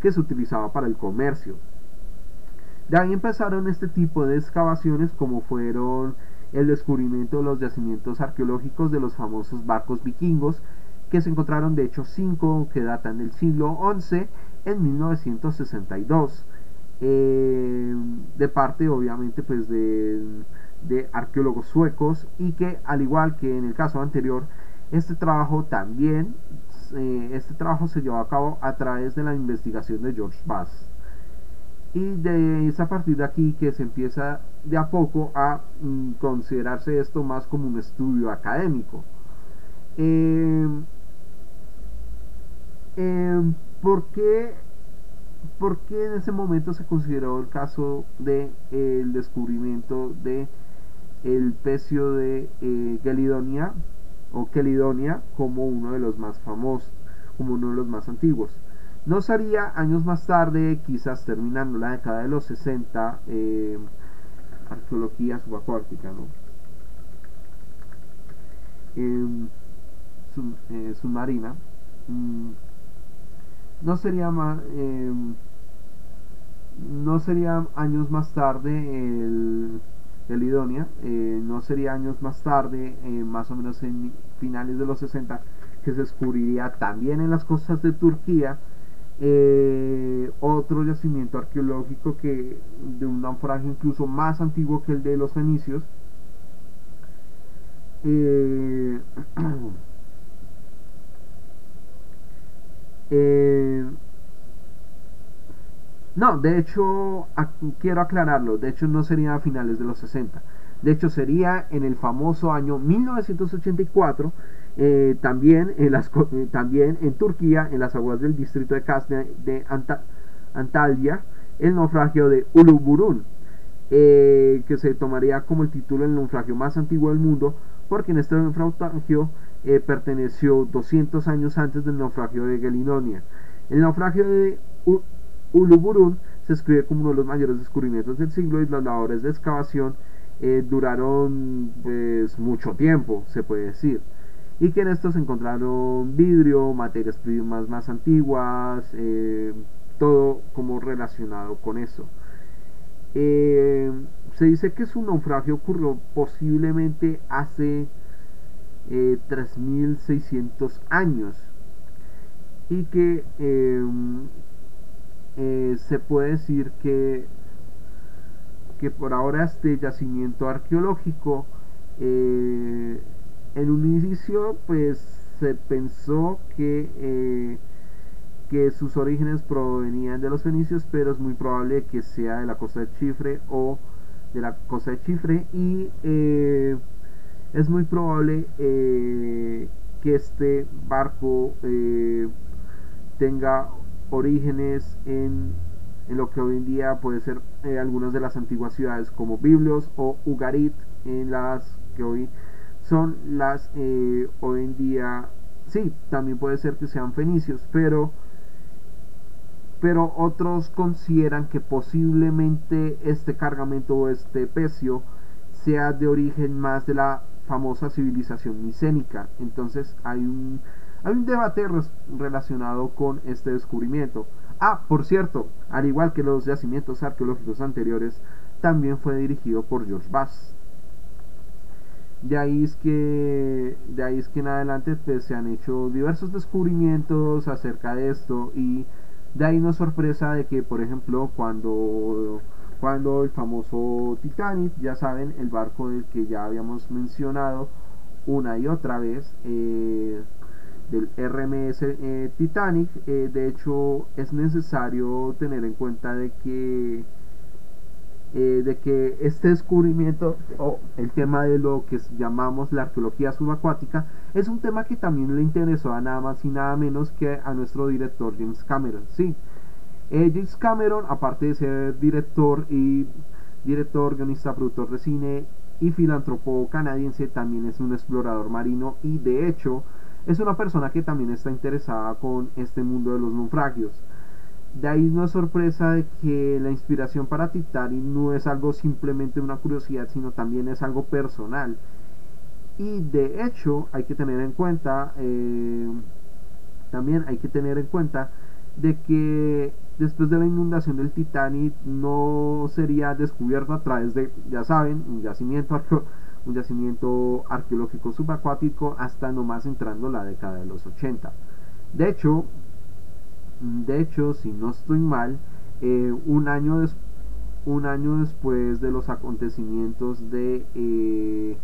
que se utilizaba para el comercio. De ahí empezaron este tipo de excavaciones como fueron el descubrimiento de los yacimientos arqueológicos de los famosos barcos vikingos, que se encontraron de hecho cinco que datan del siglo XI en 1962, eh, de parte obviamente pues de, arqueólogos suecos y que al igual que en el caso anterior Este trabajo también, eh, este trabajo se llevó a cabo a través de la investigación de George Bass. Y de, es a partir de aquí que se empieza de a poco a mm, considerarse esto más como un estudio académico. Eh, eh, ¿por, qué, en ese momento se consideró el caso del de, el descubrimiento de el pecio de eh, Gelidonia o Kelidonia como uno de los más famosos, como uno de los más antiguos? No sería años más tarde, quizás terminando la década de los 60, eh, arqueología subacuática, ¿no? Eh, submarina. Mm, no sería más. Em, no sería años más tarde el, el eh, no sería años más tarde, más o menos en finales de los 60, que se descubriría también en las costas de Turquía eh, otro yacimiento arqueológico que de un naufragio incluso más antiguo que el de los fenicios. Eh, eh, no, de hecho, quiero aclararlo, de hecho no sería a finales de los 60, de hecho sería en el famoso año 1984 eh, también, en las, eh, también en Turquía, en las aguas del distrito de Kasne de Antalya, el naufragio de Uluburun, eh, que se tomaría como el título el naufragio más antiguo del mundo, porque en este naufragio perteneció 200 años antes del naufragio de Gelinonia. El naufragio de Uluburun se escribe como uno de los mayores descubrimientos del siglo y las labores de excavación duraron pues mucho tiempo, se puede decir y que en estos encontraron vidrio, materias primas más antiguas, eh, todo como relacionado con eso. Eh, se dice que su naufragio ocurrió posiblemente hace 3600 eh, años y que se puede decir que que por ahora este yacimiento arqueológico en un inicio pues se pensó que, eh, que sus orígenes provenían de los fenicios, pero es muy probable que sea de la costa de Chifre o de la costa de Chifre y eh, es muy probable eh, que este barco tenga orígenes en, en, lo que hoy en día puede ser algunas de las antiguas ciudades como Biblios o Ugarit en las que hoy son las eh, hoy en día, sí, también puede ser que sean fenicios, pero, pero otros consideran que posiblemente este cargamento o este pecio sea de origen más de la famosa civilización micénica. Entonces hay un, hay un debate relacionado con este descubrimiento. Ah, por cierto, al igual que los yacimientos arqueológicos anteriores, también fue dirigido por George Bass. De ahí es que, de ahí es que en adelante pues, se han hecho diversos descubrimientos acerca de esto y de ahí no es sorpresa de que, por ejemplo, cuando, cuando el famoso Titanic, ya saben, el barco del que ya habíamos mencionado una y otra vez, eh, del RMS eh, Titanic, eh, de hecho es necesario tener en cuenta de que eh, de que este descubrimiento o el tema de lo que llamamos la arqueología subacuática es un tema que también le interesó a nada más y nada menos que a nuestro director James Cameron. Sí, eh, James Cameron, aparte de ser director y director, guionista, productor de cine y filántropo canadiense, también es un explorador marino y de hecho es una persona que también está interesada con este mundo de los naufragios. De ahí no es sorpresa de que la inspiración para Titanic no es algo simplemente una curiosidad, sino también es algo personal. Y de hecho hay que tener en cuenta, eh, también hay que tener en cuenta de que después de la inundación del Titanic no sería descubierto a través de, ya saben, un yacimiento, un yacimiento arqueológico subacuático hasta nomás entrando la década de los 80. De hecho, de hecho, si no estoy mal, eh, un, año un año después de los acontecimientos de, eh,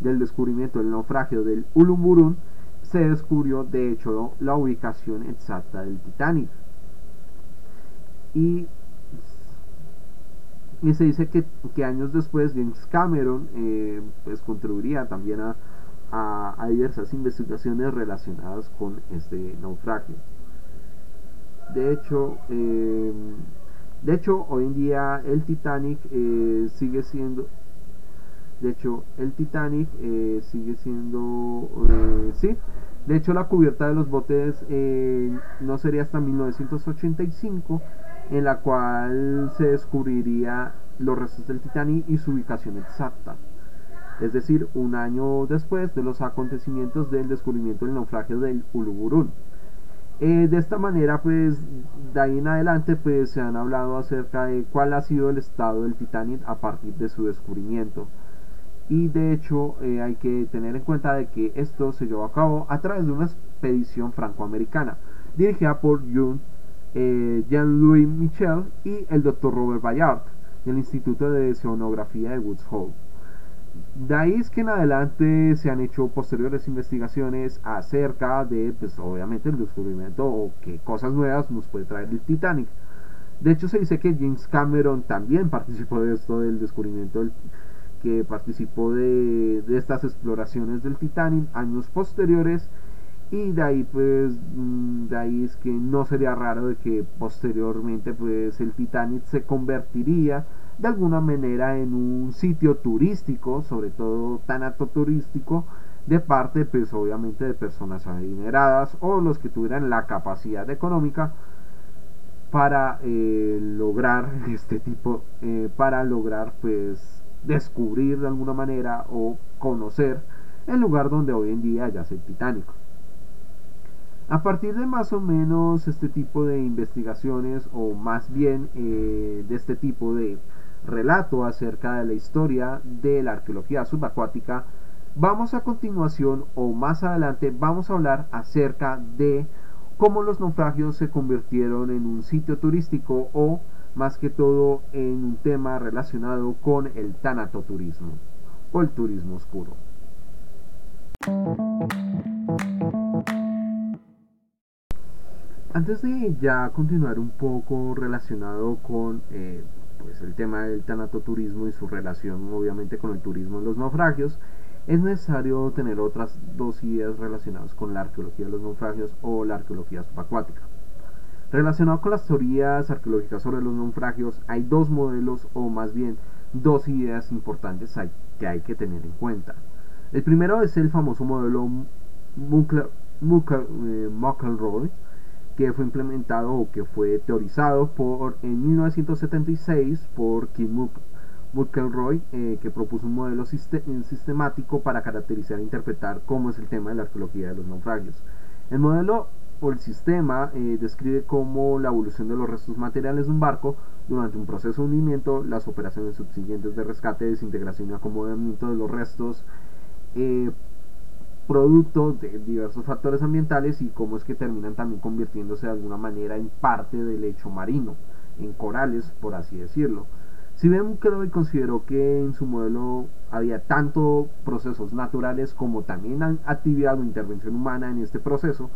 del descubrimiento del naufragio del Ulumburun, se descubrió de hecho la ubicación exacta del Titanic. Y, y se dice que, años después James Cameron eh, pues contribuiría también a, a, diversas investigaciones relacionadas con este naufragio. De hecho, eh, de hecho, hoy en día el Titanic eh, sigue siendo de hecho, el Titanic eh, sigue siendo, eh, sí, de hecho la cubierta de los botes eh, no sería hasta 1985 en la cual se descubriría los restos del Titanic y su ubicación exacta. Es decir, un año después de los acontecimientos del descubrimiento del naufragio del Uluburun. De esta manera, pues, de ahí en adelante, pues, se han hablado acerca de cuál ha sido el estado del Titanic a partir de su descubrimiento y de hecho eh, hay que tener en cuenta de que esto se llevó a cabo a través de una expedición francoamericana dirigida por eh, Jean-Louis Michel y el Dr. Robert Bayard del Instituto de Oceanografía de Woods Hole. De ahí es que en adelante se han hecho posteriores investigaciones acerca de, pues obviamente, el descubrimiento o qué cosas nuevas nos puede traer el Titanic. De hecho, se dice que James Cameron también participó de esto del descubrimiento del, que participó de, estas exploraciones del Titanic años posteriores y de ahí pues mm, de ahí es que no sería raro de que posteriormente pues el Titanic se convertiría de alguna manera en un sitio turístico sobre todo tanato turístico de parte pues obviamente de personas adineradas o los que tuvieran la capacidad económica para eh, lograr este tipo eh, para lograr pues descubrir de alguna manera o conocer el lugar donde hoy en día yace el Titanic. A partir de más o menos este tipo de investigaciones o más bien eh, de este tipo de relato acerca de la historia de la arqueología subacuática, vamos a continuación o más adelante vamos a hablar acerca de cómo los naufragios se convirtieron en un sitio turístico o más que todo en un tema relacionado con el tanatoturismo o el turismo oscuro. Antes de ya continuar un poco relacionado con eh, pues el tema del tanatoturismo y su relación obviamente con el turismo en los naufragios, es necesario tener otras dos ideas relacionadas con la arqueología de los naufragios o la arqueología subacuática. Relacionado con las teorías arqueológicas sobre los naufragios, hay dos modelos o más bien dos ideas importantes que hay que tener en cuenta. El primero es el famoso modelo Muckleroy, que fue implementado o que fue teorizado por, en 1976 por Kim Muckleroy, eh, que propuso un modelo sistemático para caracterizar e interpretar cómo es el tema de la arqueología de los naufragios. El modelo el sistema eh, describe cómo la evolución de los restos materiales de un barco durante un proceso de hundimiento, las operaciones subsiguientes de rescate, desintegración y acomodamiento de los restos, eh, producto de diversos factores ambientales y cómo es que terminan también convirtiéndose de alguna manera en parte del lecho marino, en corales, por así decirlo. Si bien y consideró que en su modelo había tanto procesos naturales como también actividad o intervención humana en este proceso,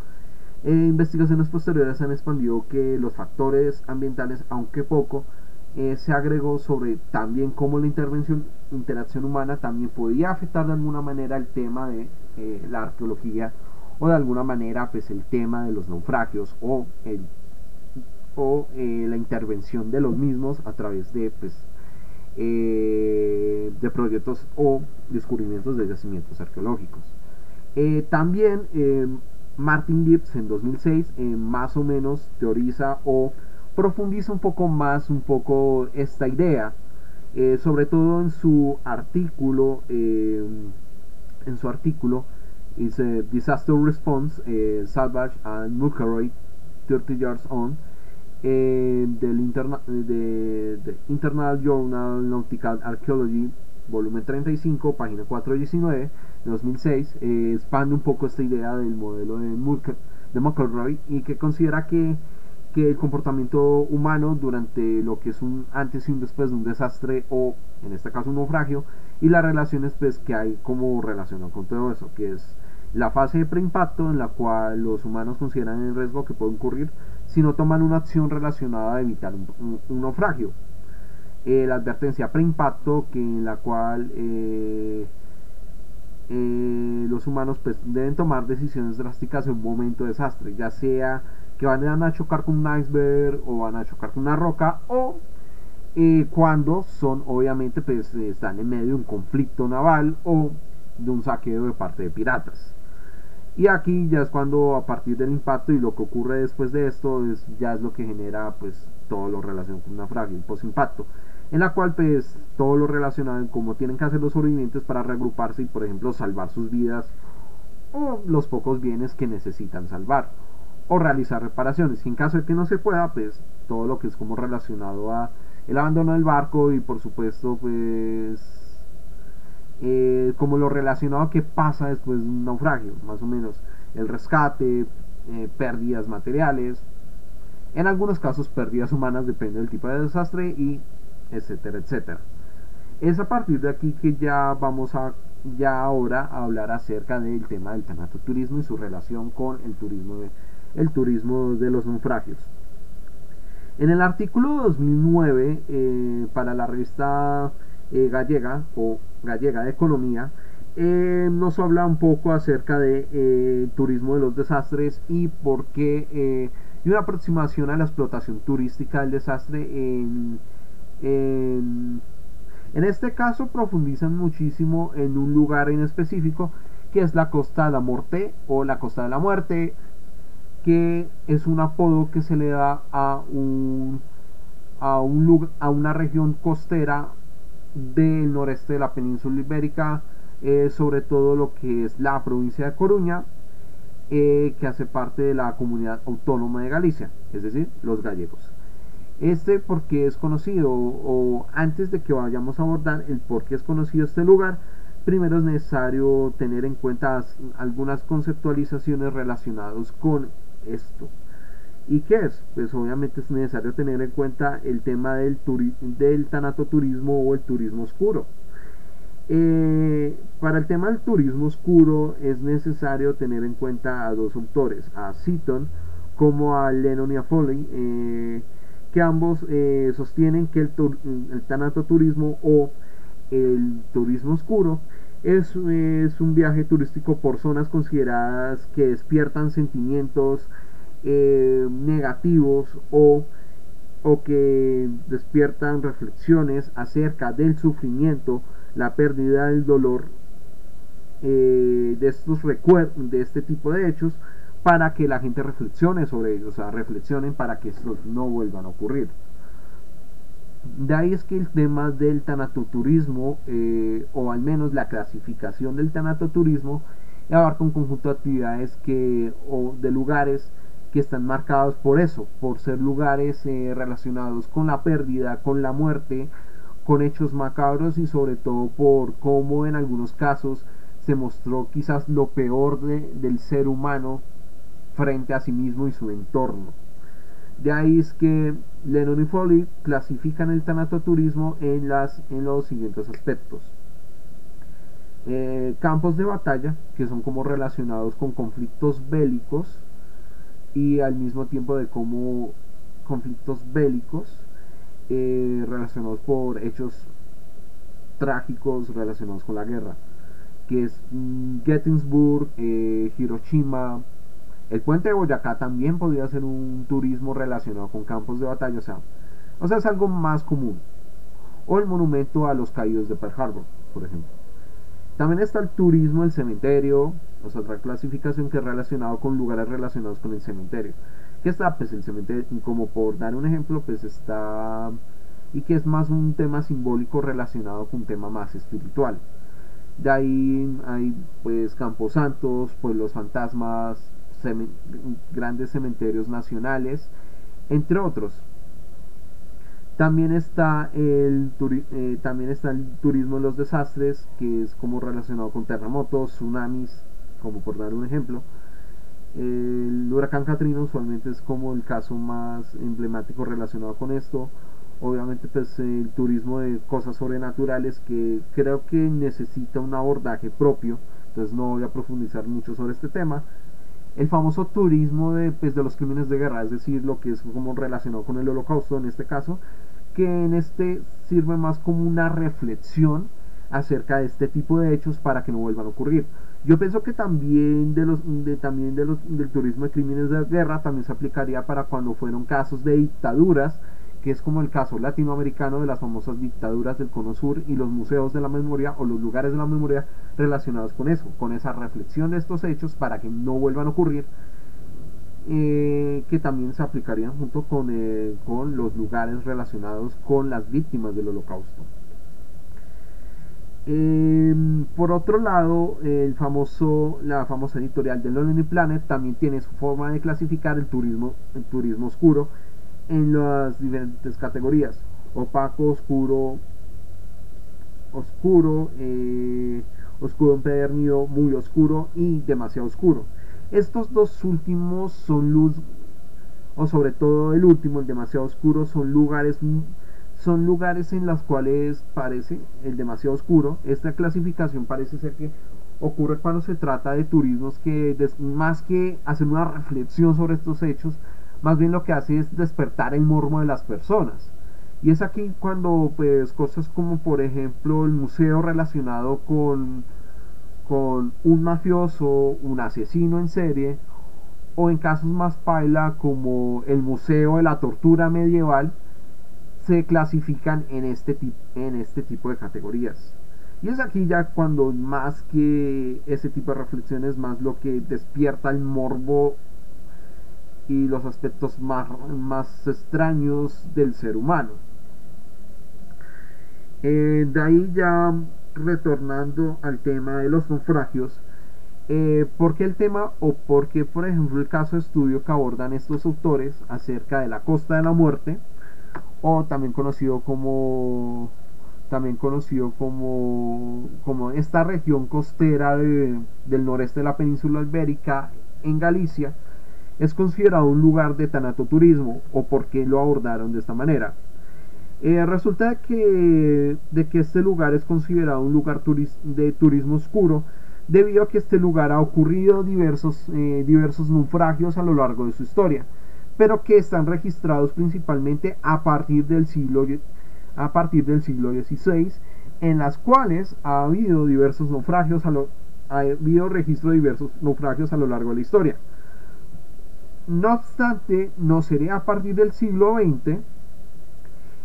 eh, investigaciones posteriores han expandido que los factores ambientales, aunque poco, eh, se agregó sobre también cómo la intervención, interacción humana también podía afectar de alguna manera el tema de eh, la arqueología o de alguna manera pues el tema de los naufragios o, el, o la intervención de los mismos a través de pues, de proyectos o descubrimientos de yacimientos arqueológicos. también Martin Gibbs en 2006 eh, más o menos teoriza o profundiza un poco más un poco esta idea, eh, sobre todo en su artículo, eh, en su artículo, dice Disaster Response, Salvage and Muckeroy 30 Years On, del interna de, de Internal Journal Nautical Archaeology, volumen 35, página 419 2006, eh, expande un poco esta idea del modelo de, de McElroy y que considera que, que, el comportamiento humano durante lo que es un antes y un después de un desastre o en este caso un naufragio y las relaciones pues que hay como relacionado con todo eso, que es La fase de preimpacto en la cual los humanos consideran el riesgo que puede ocurrir si no toman una acción relacionada a evitar un, naufragio. Eh, la advertencia preimpacto que en la cual eh, eh, los humanos pues, deben tomar decisiones drásticas en un momento de desastre, ya sea que van a chocar con un iceberg o van a chocar con una roca o cuando son obviamente pues están en medio de un conflicto naval o de un saqueo de parte de piratas. Y aquí ya es cuando a partir del impacto y lo que ocurre después de esto es, ya es lo que genera pues todo lo relacionado con un naufragio, el post-impacto. En la cual pues todo lo relacionado en cómo tienen que hacer los sobrevivientes para regruparse y por ejemplo salvar sus vidas o los pocos bienes que necesitan salvar o realizar reparaciones. Y en caso de que no se pueda pues todo lo que es como relacionado a el abandono del barco y por supuesto pues eh, como lo relacionado a qué pasa después de un naufragio, más o menos el rescate, eh, pérdidas materiales, en algunos casos pérdidas humanas, depende del tipo de desastre y etcétera, etcétera. Es a partir de aquí que ya vamos a ya ahora a hablar acerca del tema del tanatoturismo y su relación con el turismo de, el turismo de los naufragios. En el artículo 2009 eh, para la revista eh, gallega o gallega de economía, eh, nos habla un poco acerca de turismo de los desastres y por qué y una aproximación a la explotación turística del desastre en, en, en este caso profundizan muchísimo en un lugar en específico que es la Costa de la Muerte o la Costa de la Muerte que es un apodo que se le da a un a, un, a una región costera del noreste de la península ibérica, eh, sobre todo lo que es la provincia de Coruña, eh, que hace parte de la comunidad autónoma de Galicia, es decir, los gallegos. Este porque es conocido, o antes de que vayamos a abordar el por qué es conocido este lugar, primero es necesario tener en cuenta algunas conceptualizaciones relacionadas con esto. ¿Y qué es? Pues obviamente es necesario tener en cuenta el tema del, del tanatoturismo o el turismo oscuro. Eh, para el tema del turismo oscuro es necesario tener en cuenta a dos autores, a Seaton como a Lennon y a Foley, eh, que ambos eh, sostienen que el, el tanatoturismo o el turismo oscuro es, es un viaje turístico por zonas consideradas que despiertan sentimientos eh, negativos o, o que despiertan reflexiones acerca del sufrimiento, la pérdida del dolor eh, de estos de este tipo de hechos, para que la gente reflexione sobre ellos, o sea, reflexionen para que estos no vuelvan a ocurrir. De ahí es que el tema del tanatoturismo, eh, o al menos la clasificación del tanatoturismo, abarca un conjunto de actividades que, o de lugares que están marcados por eso, por ser lugares eh, relacionados con la pérdida, con la muerte, con hechos macabros y sobre todo por cómo en algunos casos se mostró quizás lo peor del ser humano frente a sí mismo y su entorno. De ahí es que Lennon y Foley clasifican el tanatoturismo en, las, en los siguientes aspectos. Eh, campos de batalla, que son como relacionados con conflictos bélicos, y al mismo tiempo de cómo conflictos bélicos eh, relacionados por hechos trágicos relacionados con la guerra, que es mm, Gettysburg, eh, Hiroshima, el puente de Boyacá también podría ser un turismo relacionado con campos de batalla, o sea, o sea, es algo más común. O el monumento a los caídos de Pearl Harbor, por ejemplo. También está el turismo del cementerio, o sea, otra clasificación que es relacionado con lugares relacionados con el cementerio. ¿Qué está? Pues el cementerio, como por dar un ejemplo, pues está y que es más un tema simbólico relacionado con un tema más espiritual. De ahí hay pues campos santos, pueblos fantasmas, grandes cementerios nacionales, entre otros. También está, el eh, también está el turismo de los desastres, que es como relacionado con terremotos, tsunamis, como por dar un ejemplo. El huracán Katrina usualmente es como el caso más emblemático relacionado con esto. Obviamente pues el turismo de cosas sobrenaturales que creo que necesita un abordaje propio entonces no voy a profundizar mucho sobre este tema. El famoso turismo de, pues, de los crímenes de guerra, es decir, lo que es como relacionado con el holocausto en este caso, que en este sirve más como una reflexión acerca de este tipo de hechos para que no vuelvan a ocurrir. Yo pienso que también de los de, también de los del turismo de crímenes de guerra también se aplicaría para cuando fueron casos de dictaduras, que es como el caso latinoamericano de las famosas dictaduras del Cono Sur y los museos de la memoria o los lugares de la memoria relacionados con eso, con esa reflexión de estos hechos para que no vuelvan a ocurrir. Eh, que también se aplicarían junto con, eh, con los lugares relacionados con las víctimas del holocausto. Em, por otro lado, el famoso, la famosa editorial de Lonely Planet también tiene su forma de clasificar el turismo, el turismo oscuro en las diferentes categorías: opaco, oscuro, oscuro, eh, oscuro empedernido, muy oscuro y demasiado oscuro. Estos dos últimos son luz, o sobre todo el último, el demasiado oscuro, son lugares son lugares en los cuales parece el demasiado oscuro. Esta clasificación parece ser que ocurre cuando se trata de turismos que más que hacer una reflexión sobre estos hechos, más bien lo que hace es despertar el mormo de las personas. Y es aquí cuando pues cosas como por ejemplo el museo relacionado con, con un mafioso, un asesino en serie, o en casos más paila como el museo de la tortura medieval, se clasifican en este, en este tipo de categorías. Y es aquí ya cuando más que ese tipo de reflexiones, más lo que despierta el morbo y los aspectos más, más extraños del ser humano. Eh, de ahí ya retornando al tema de los naufragios, eh, ¿por qué el tema o por qué, por ejemplo, el caso de estudio que abordan estos autores acerca de la costa de la muerte? o también conocido como también conocido como, como esta región costera del noreste de la península ibérica en Galicia es considerado un lugar de tanatoturismo o por qué lo abordaron de esta manera. Eh, resulta que, de que este lugar es considerado un lugar de turismo oscuro debido a que este lugar ha ocurrido diversos, eh, diversos naufragios a lo largo de su historia pero que están registrados principalmente a partir del siglo, a partir del siglo XVI, en las cuales ha habido diversos naufragios, a lo, ha habido registro de diversos naufragios a lo largo de la historia. No obstante, no sería a partir del siglo XX,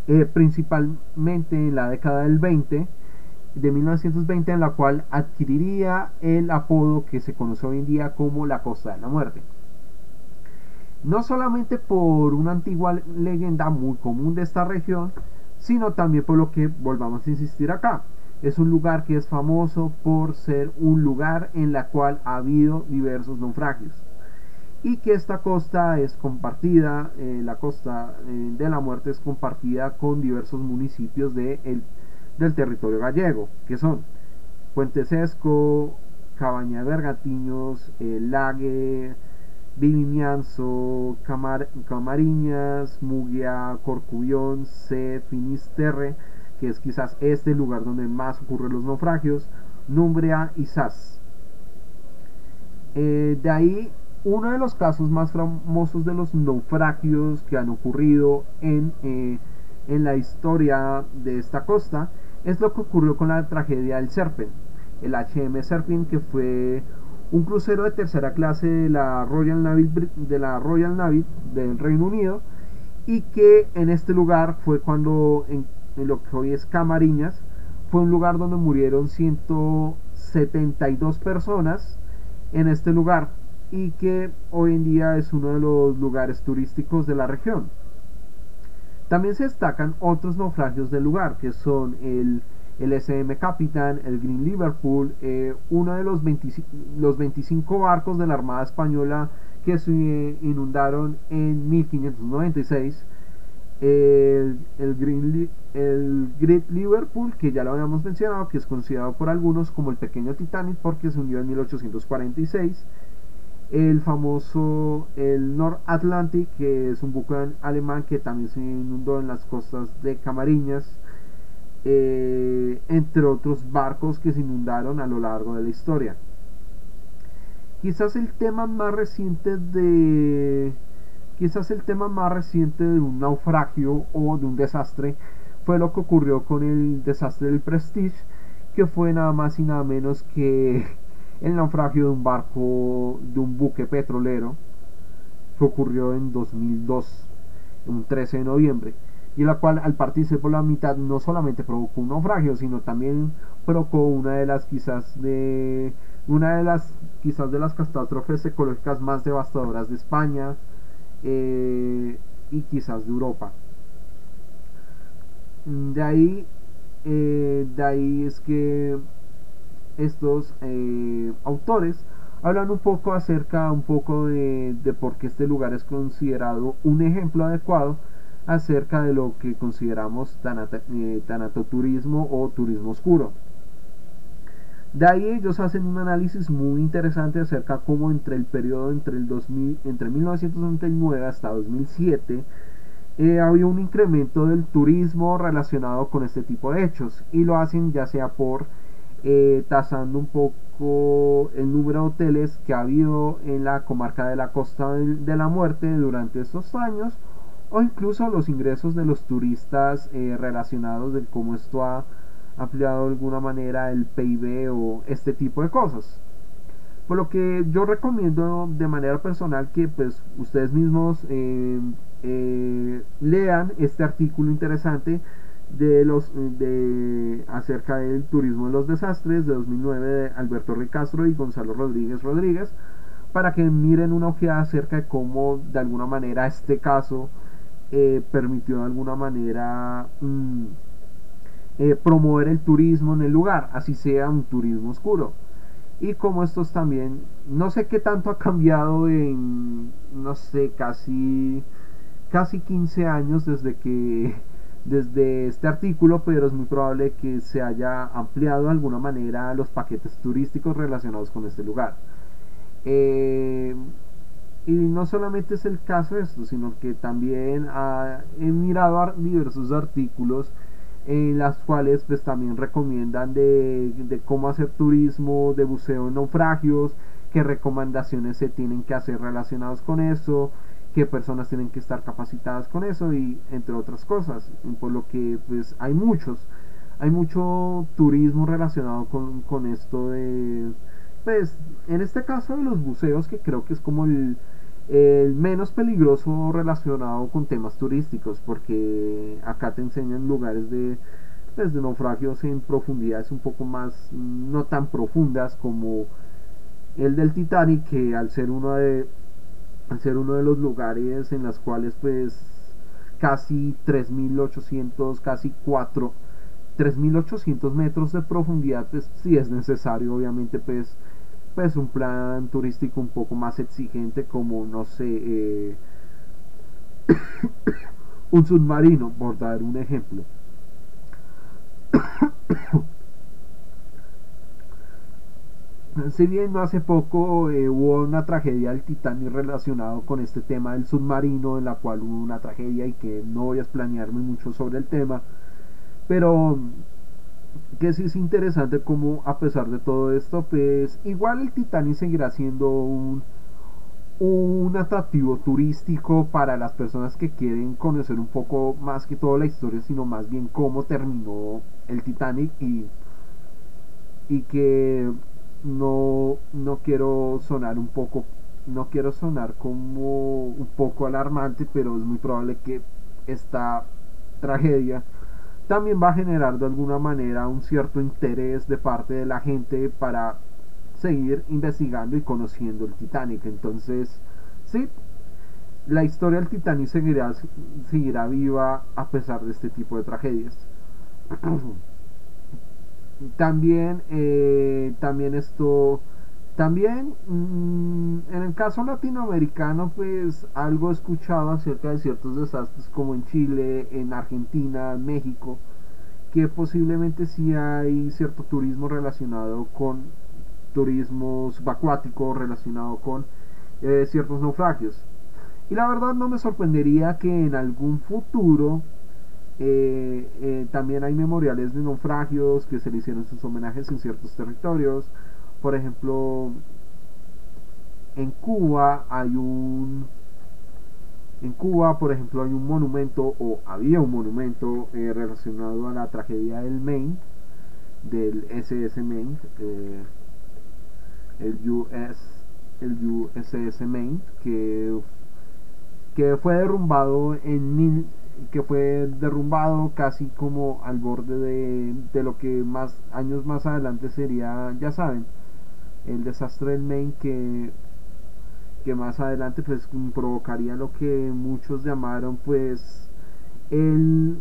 eh, principalmente en la década del 20, de 1920, en la cual adquiriría el apodo que se conoce hoy en día como la Costa de la Muerte no solamente por una antigua leyenda muy común de esta región, sino también por lo que volvamos a insistir acá. Es un lugar que es famoso por ser un lugar en la cual ha habido diversos naufragios y que esta costa es compartida, eh, la costa eh, de la muerte es compartida con diversos municipios de del territorio gallego, que son Puente Sesco, Cabaña de Bergatiños, Lague, Vimianzo, Camar, Camariñas, Mugia, Corcubión, C, Finisterre, que es quizás este lugar donde más ocurren los naufragios, Numbria y Sas. Eh, de ahí, uno de los casos más famosos de los naufragios que han ocurrido en, eh, en la historia de esta costa es lo que ocurrió con la tragedia del Serpent, el HM Serpent, que fue un crucero de tercera clase de la Royal Navy, de la Royal del Reino Unido y que en este lugar fue cuando en, lo que hoy es Camariñas fue un lugar donde murieron 172 personas en este lugar y que hoy en día es uno de los lugares turísticos de la región. También se destacan otros naufragios del lugar que son el el SM Capitan, el Green Liverpool, eh, uno de los 25, los 25 barcos de la Armada Española que se inundaron en 1596, el, el, Green, el Great Liverpool, que ya lo habíamos mencionado, que es considerado por algunos como el pequeño Titanic porque se hundió en 1846, el famoso el North Atlantic, que es un buque alemán que también se inundó en las costas de Camariñas, eh, entre otros barcos que se inundaron a lo largo de la historia. Quizás el tema más reciente de quizás el tema más reciente de un naufragio o de un desastre fue lo que ocurrió con el desastre del Prestige, que fue nada más y nada menos que el naufragio de un barco, de un buque petrolero, que ocurrió en 2002, un 13 de noviembre, y la cual al partirse por la mitad no solamente provocó un naufragio, sino también provocó una de las quizás de una de las quizás de las catástrofes ecológicas más devastadoras de España eh, y quizás de Europa. De ahí, eh, de ahí es que estos eh, autores hablan un poco acerca un poco de, de por qué este lugar es considerado un ejemplo adecuado acerca de lo que consideramos tanatoturismo o turismo oscuro. De ahí ellos hacen un análisis muy interesante acerca cómo entre el periodo entre, el 2000, entre 1999 hasta 2007 eh, había un incremento del turismo relacionado con este tipo de hechos y lo hacen ya sea por eh, tasando un poco el número de hoteles que ha habido en la comarca de la Costa de la Muerte durante estos años o incluso los ingresos de los turistas eh, relacionados de cómo esto ha ampliado de alguna manera el PIB o este tipo de cosas. Por lo que yo recomiendo de manera personal que pues ustedes mismos eh, eh, lean este artículo interesante de los de acerca del turismo de los desastres de 2009 de Alberto Ricastro y Gonzalo Rodríguez Rodríguez para que miren una ojeada acerca de cómo de alguna manera este caso eh, permitió de alguna manera mm, eh, promover el turismo en el lugar, así sea un turismo oscuro. Y como estos también, no sé qué tanto ha cambiado en, no sé, casi, casi 15 años desde que, desde este artículo, pero es muy probable que se haya ampliado de alguna manera los paquetes turísticos relacionados con este lugar. Eh, y no solamente es el caso de esto, sino que también he mirado diversos artículos en las cuales pues también recomiendan de, cómo hacer turismo, de buceo en naufragios, qué recomendaciones se tienen que hacer relacionados con eso, qué personas tienen que estar capacitadas con eso y entre otras cosas. Por lo que pues hay muchos, hay mucho turismo relacionado con, con esto de, pues en este caso de los buceos que creo que es como el, menos peligroso relacionado con temas turísticos porque acá te enseñan lugares de pues, de naufragios en profundidades un poco más no tan profundas como el del Titanic que al ser uno de ser uno de los lugares en las cuales pues casi 3800 casi 4 3800 metros de profundidad pues si es necesario obviamente pues pues un plan turístico un poco más exigente como no sé eh, un submarino por dar un ejemplo si bien no hace poco eh, hubo una tragedia del Titanic relacionado con este tema del submarino en la cual hubo una tragedia y que no voy a planearme mucho sobre el tema pero que sí es interesante como a pesar de todo esto, pues igual el Titanic seguirá siendo un, un atractivo turístico para las personas que quieren conocer un poco más que todo la historia, sino más bien cómo terminó el Titanic y, y que no, no quiero sonar un poco, no quiero sonar como un poco alarmante, pero es muy probable que esta tragedia también va a generar de alguna manera un cierto interés de parte de la gente para seguir investigando y conociendo el Titanic. Entonces, sí, la historia del Titanic seguirá, seguirá viva a pesar de este tipo de tragedias. también, eh, también esto también, mm, en el caso latinoamericano, pues algo he escuchado acerca de ciertos desastres como en Chile, en Argentina, en México, que posiblemente sí hay cierto turismo relacionado con turismo subacuático, relacionado con eh, ciertos naufragios. Y la verdad no me sorprendería que en algún futuro eh, eh, también hay memoriales de naufragios que se le hicieron sus homenajes en ciertos territorios. Por ejemplo, en Cuba hay un en Cuba, por ejemplo, hay un monumento o había un monumento eh, relacionado a la tragedia del Maine, del SS Maine, el US, el USS Maine, que, que fue derrumbado en mil, que fue derrumbado casi como al borde de, de lo que más años más adelante sería, ya saben, el desastre del Maine que que más adelante pues provocaría lo que muchos llamaron pues el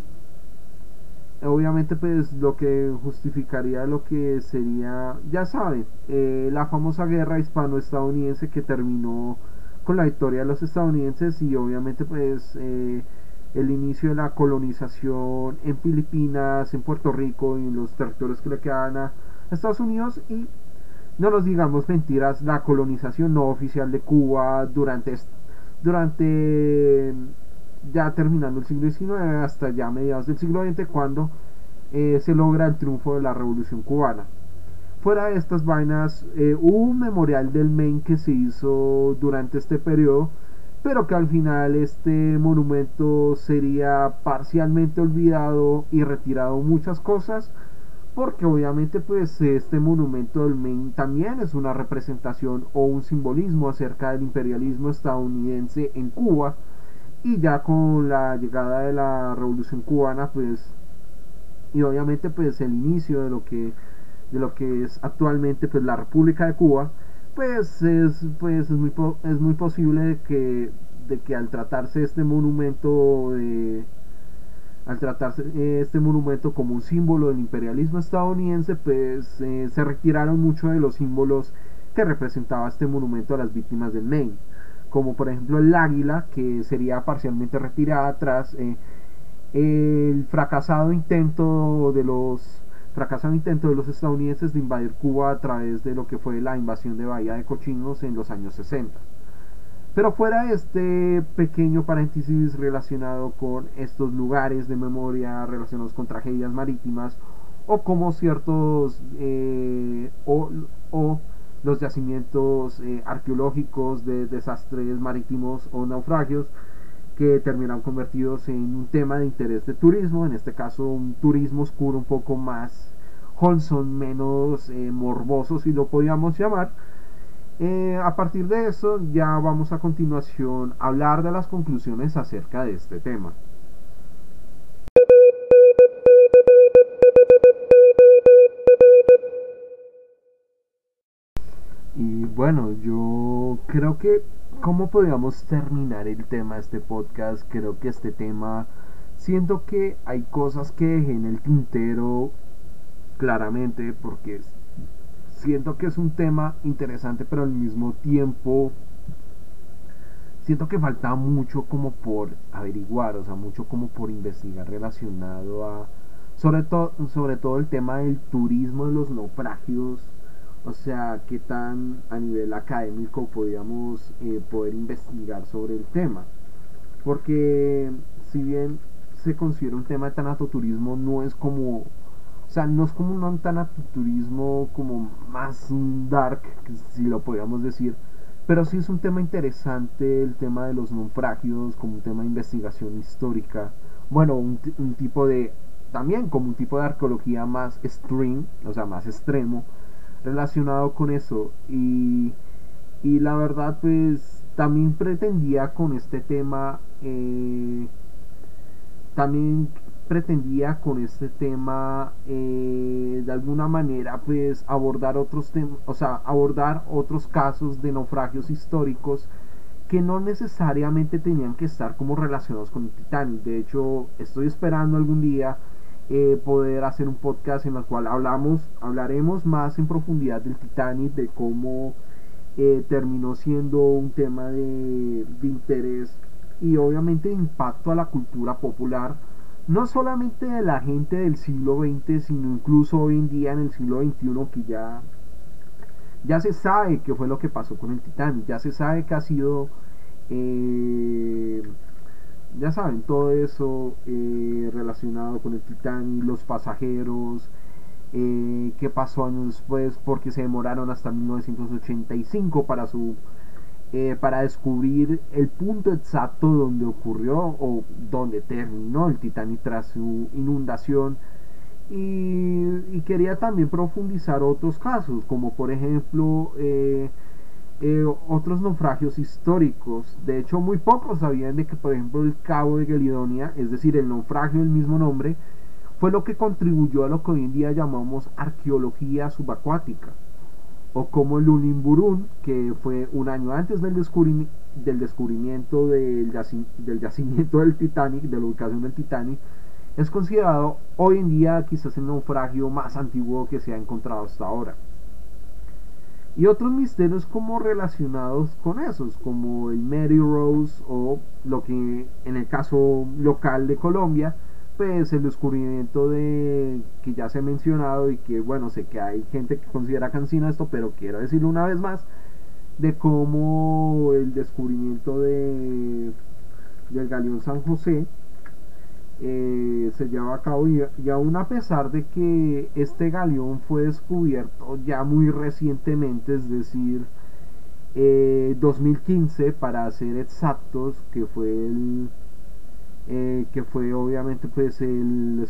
obviamente pues lo que justificaría lo que sería ya saben eh, la famosa guerra hispano-estadounidense que terminó con la victoria de los estadounidenses y obviamente pues eh, el inicio de la colonización en Filipinas, en Puerto Rico y en los territorios que le quedaban a Estados Unidos y no nos digamos mentiras, la colonización no oficial de Cuba durante, durante ya terminando el siglo XIX hasta ya mediados del siglo XX cuando eh, se logra el triunfo de la revolución cubana. Fuera de estas vainas, eh, hubo un memorial del Maine que se hizo durante este periodo, pero que al final este monumento sería parcialmente olvidado y retirado muchas cosas porque obviamente pues este monumento del Maine también es una representación o un simbolismo acerca del imperialismo estadounidense en Cuba. Y ya con la llegada de la revolución cubana pues y obviamente pues el inicio de lo que de lo que es actualmente pues la República de Cuba pues es pues es muy es muy posible que de que al tratarse este monumento de al tratarse este monumento como un símbolo del imperialismo estadounidense, pues eh, se retiraron muchos de los símbolos que representaba este monumento a las víctimas del Maine, como por ejemplo el águila, que sería parcialmente retirada tras eh, el fracasado intento de los fracasado intento de los estadounidenses de invadir Cuba a través de lo que fue la invasión de Bahía de Cochinos en los años 60. Pero fuera este pequeño paréntesis relacionado con estos lugares de memoria relacionados con tragedias marítimas o como ciertos eh, o, los yacimientos eh, arqueológicos de desastres marítimos o naufragios que terminaron convertidos en un tema de interés de turismo, en este caso un turismo oscuro un poco más wholesome, menos eh, morboso si lo podíamos llamar, eh, a partir de eso ya vamos a continuación a hablar de las conclusiones acerca de este tema. Y bueno, yo creo que cómo podríamos terminar el tema de este podcast, creo que este tema, siento que hay cosas que dejé en el tintero claramente porque siento que es un tema interesante, pero al mismo tiempo siento que falta mucho como por averiguar, o sea, mucho como por investigar relacionado a sobre todo sobre todo el tema del turismo de los naufragios, o sea, qué tan a nivel académico podríamos eh, poder investigar sobre el tema. Porque si bien se considera un tema de tanatoturismo, no es como o sea, no es como un turismo como más dark, si lo podríamos decir, pero sí es un tema interesante el tema de los naufragios, como un tema de investigación histórica. Bueno, un, tipo de, también como un tipo de arqueología más extreme, o sea, más extremo, relacionado con eso. Y, y la verdad, pues también pretendía con este tema, eh, también pretendía con este tema eh, de alguna manera pues abordar otros temas o sea abordar otros casos de naufragios históricos que no necesariamente tenían que estar como relacionados con el Titanic de hecho estoy esperando algún día eh, poder hacer un podcast en el cual hablamos hablaremos más en profundidad del Titanic de cómo eh, terminó siendo un tema de, interés y obviamente de impacto a la cultura popular no solamente de la gente del siglo XX, sino incluso hoy en día en el siglo XXI que ya, ya se sabe qué fue lo que pasó con el Titanic, ya se sabe que ha sido, eh, ya saben, todo eso eh, relacionado con el Titanic, los pasajeros, eh, qué pasó años después, porque se demoraron hasta 1985 para su eh, para descubrir el punto exacto donde ocurrió o donde terminó el Titanic tras su inundación. Y, quería también profundizar otros casos, como por ejemplo eh, otros naufragios históricos. De hecho, muy pocos sabían de que, por ejemplo, el Cabo de Gelidonia, es decir, el naufragio del mismo nombre, fue lo que contribuyó a lo que hoy en día llamamos arqueología subacuática o como el Lulimburún, que fue un año antes del, del descubrimiento del, del, yacimiento del Titanic, de la ubicación del Titanic, es considerado hoy en día quizás el naufragio más antiguo que se ha encontrado hasta ahora. Y otros misterios como relacionados con esos, como el Mary Rose o lo que en el caso local de Colombia, pues el descubrimiento de que ya se ha mencionado y que bueno, sé que hay gente que considera cansino esto, pero quiero decirlo una vez más, de cómo el descubrimiento de del galeón San José eh, se lleva a cabo y, aún a pesar de que este galeón fue descubierto ya muy recientemente, es decir, 2015 eh, para ser exactos, que fue el eh, que fue obviamente pues el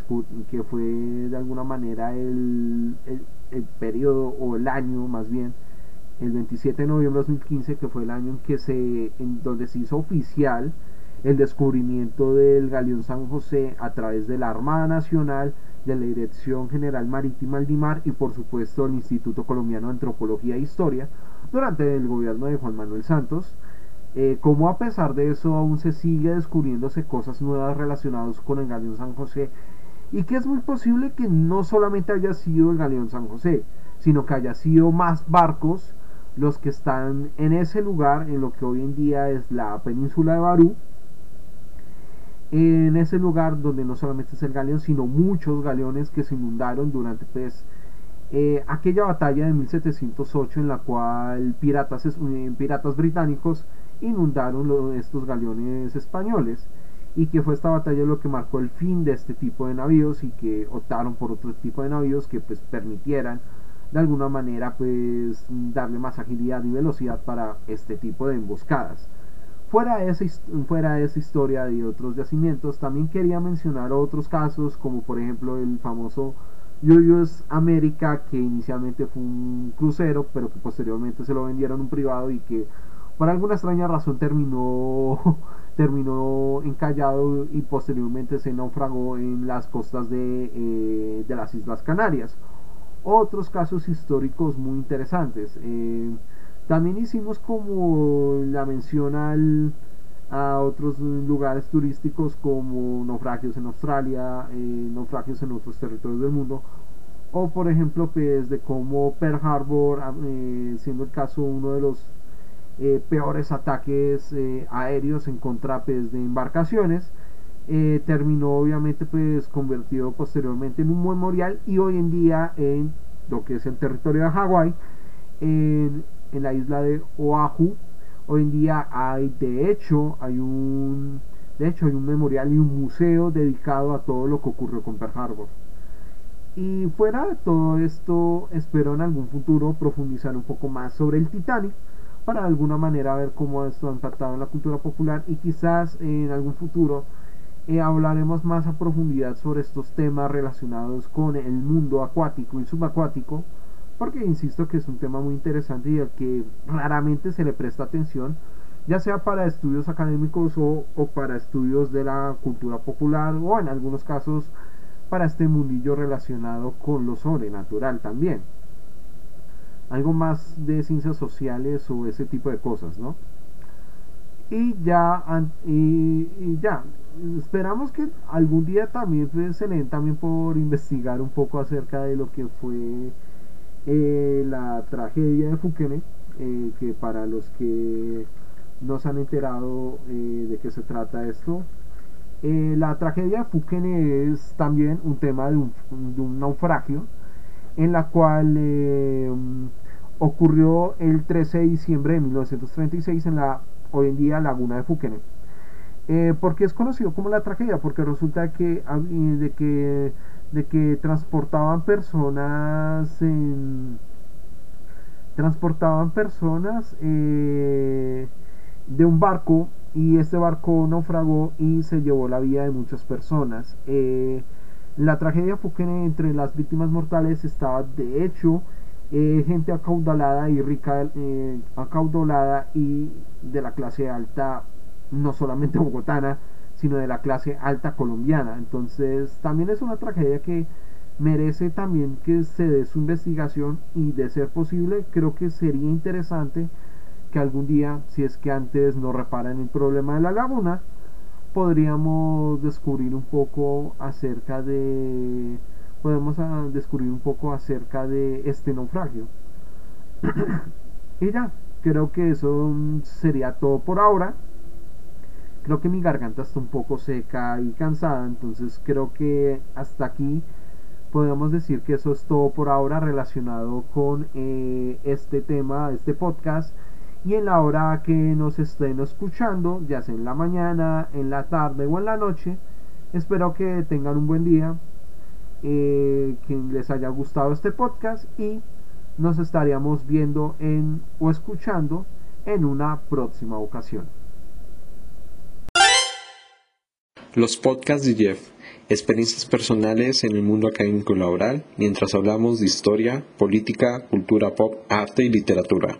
que fue de alguna manera el, el, periodo o el año más bien el 27 de noviembre de 2015 que fue el año en que se en donde se hizo oficial el descubrimiento del galeón San José a través de la Armada Nacional de la Dirección General Marítima Aldimar y por supuesto el Instituto Colombiano de Antropología e Historia durante el gobierno de Juan Manuel Santos. Eh, como a pesar de eso aún se sigue descubriéndose cosas nuevas relacionadas con el galeón San José y que es muy posible que no solamente haya sido el galeón San José, sino que haya sido más barcos los que están en ese lugar, en lo que hoy en día es la península de Barú, en ese lugar donde no solamente es el galeón, sino muchos galeones que se inundaron durante pues, eh, aquella batalla de 1708 en la cual piratas, eh, piratas británicos inundaron estos galeones españoles y que fue esta batalla lo que marcó el fin de este tipo de navíos y que optaron por otro tipo de navíos que pues permitieran de alguna manera pues darle más agilidad y velocidad para este tipo de emboscadas. Fuera esa, fuera esa historia de otros yacimientos, también quería mencionar otros casos como por ejemplo el famoso Julius América que inicialmente fue un crucero pero que posteriormente se lo vendieron un privado y que por alguna extraña razón terminó, terminó encallado y posteriormente se naufragó en las costas de, eh, de las Islas Canarias. Otros casos históricos muy interesantes. Eh, también hicimos como la mención al, a otros lugares turísticos como naufragios en Australia, eh, naufragios en otros territorios del mundo, o por ejemplo pues de cómo Pearl Harbor, siendo el caso uno de los eh, peores ataques eh, aéreos en contra pues, de embarcaciones. Eh, terminó obviamente pues convertido posteriormente en un memorial y hoy en día en lo que es el territorio de Hawái, en, la isla de Oahu, hoy en día hay de hecho hay un de hecho hay un memorial y un museo dedicado a todo lo que ocurrió con Pearl Harbor. Y fuera de todo esto, espero en algún futuro profundizar un poco más sobre el Titanic para de alguna manera ver cómo esto ha impactado en la cultura popular y quizás en algún futuro eh, hablaremos más a profundidad sobre estos temas relacionados con el mundo acuático y subacuático porque insisto que es un tema muy interesante y al que raramente se le presta atención ya sea para estudios académicos o, o para estudios de la cultura popular o en algunos casos para este mundillo relacionado con lo sobrenatural también algo más de ciencias sociales o ese tipo de cosas, ¿no? Y ya, y, ya, esperamos que algún día también pues, se le también por investigar un poco acerca de lo que fue eh, la tragedia de Fukene, eh, que para los que no se han enterado eh, de qué se trata esto, la tragedia de Fukene es también un tema de un, naufragio en la cual ocurrió el 13 de diciembre de 1936 en la hoy en día laguna de Fukene. Eh, ¿Por qué es conocido como la tragedia? Porque resulta que, de que, de que transportaban personas en, transportaban personas eh, de un barco y este barco naufragó y se llevó la vida de muchas personas. Eh, la tragedia fue que entre las víctimas mortales estaba de hecho eh, gente acaudalada y rica, acaudalada y de la clase alta, no solamente bogotana, sino de la clase alta colombiana. Entonces también es una tragedia que merece también que se dé su investigación y de ser posible creo que sería interesante que algún día, si es que antes no reparan el problema de la laguna, podríamos descubrir un poco acerca de podemos ah, descubrir un poco acerca de este naufragio y ya creo que eso sería todo por ahora creo que mi garganta está un poco seca y cansada entonces creo que hasta aquí podemos decir que eso es todo por ahora relacionado con eh, este tema este podcast y en la hora que nos estén escuchando, ya sea en la mañana, en la tarde o en la noche. Espero que tengan un buen día, eh, que les haya gustado este podcast y nos estaríamos viendo en o escuchando en una próxima ocasión. Los podcasts de Jeff, experiencias personales en el mundo académico laboral mientras hablamos de historia, política, cultura pop, arte y literatura.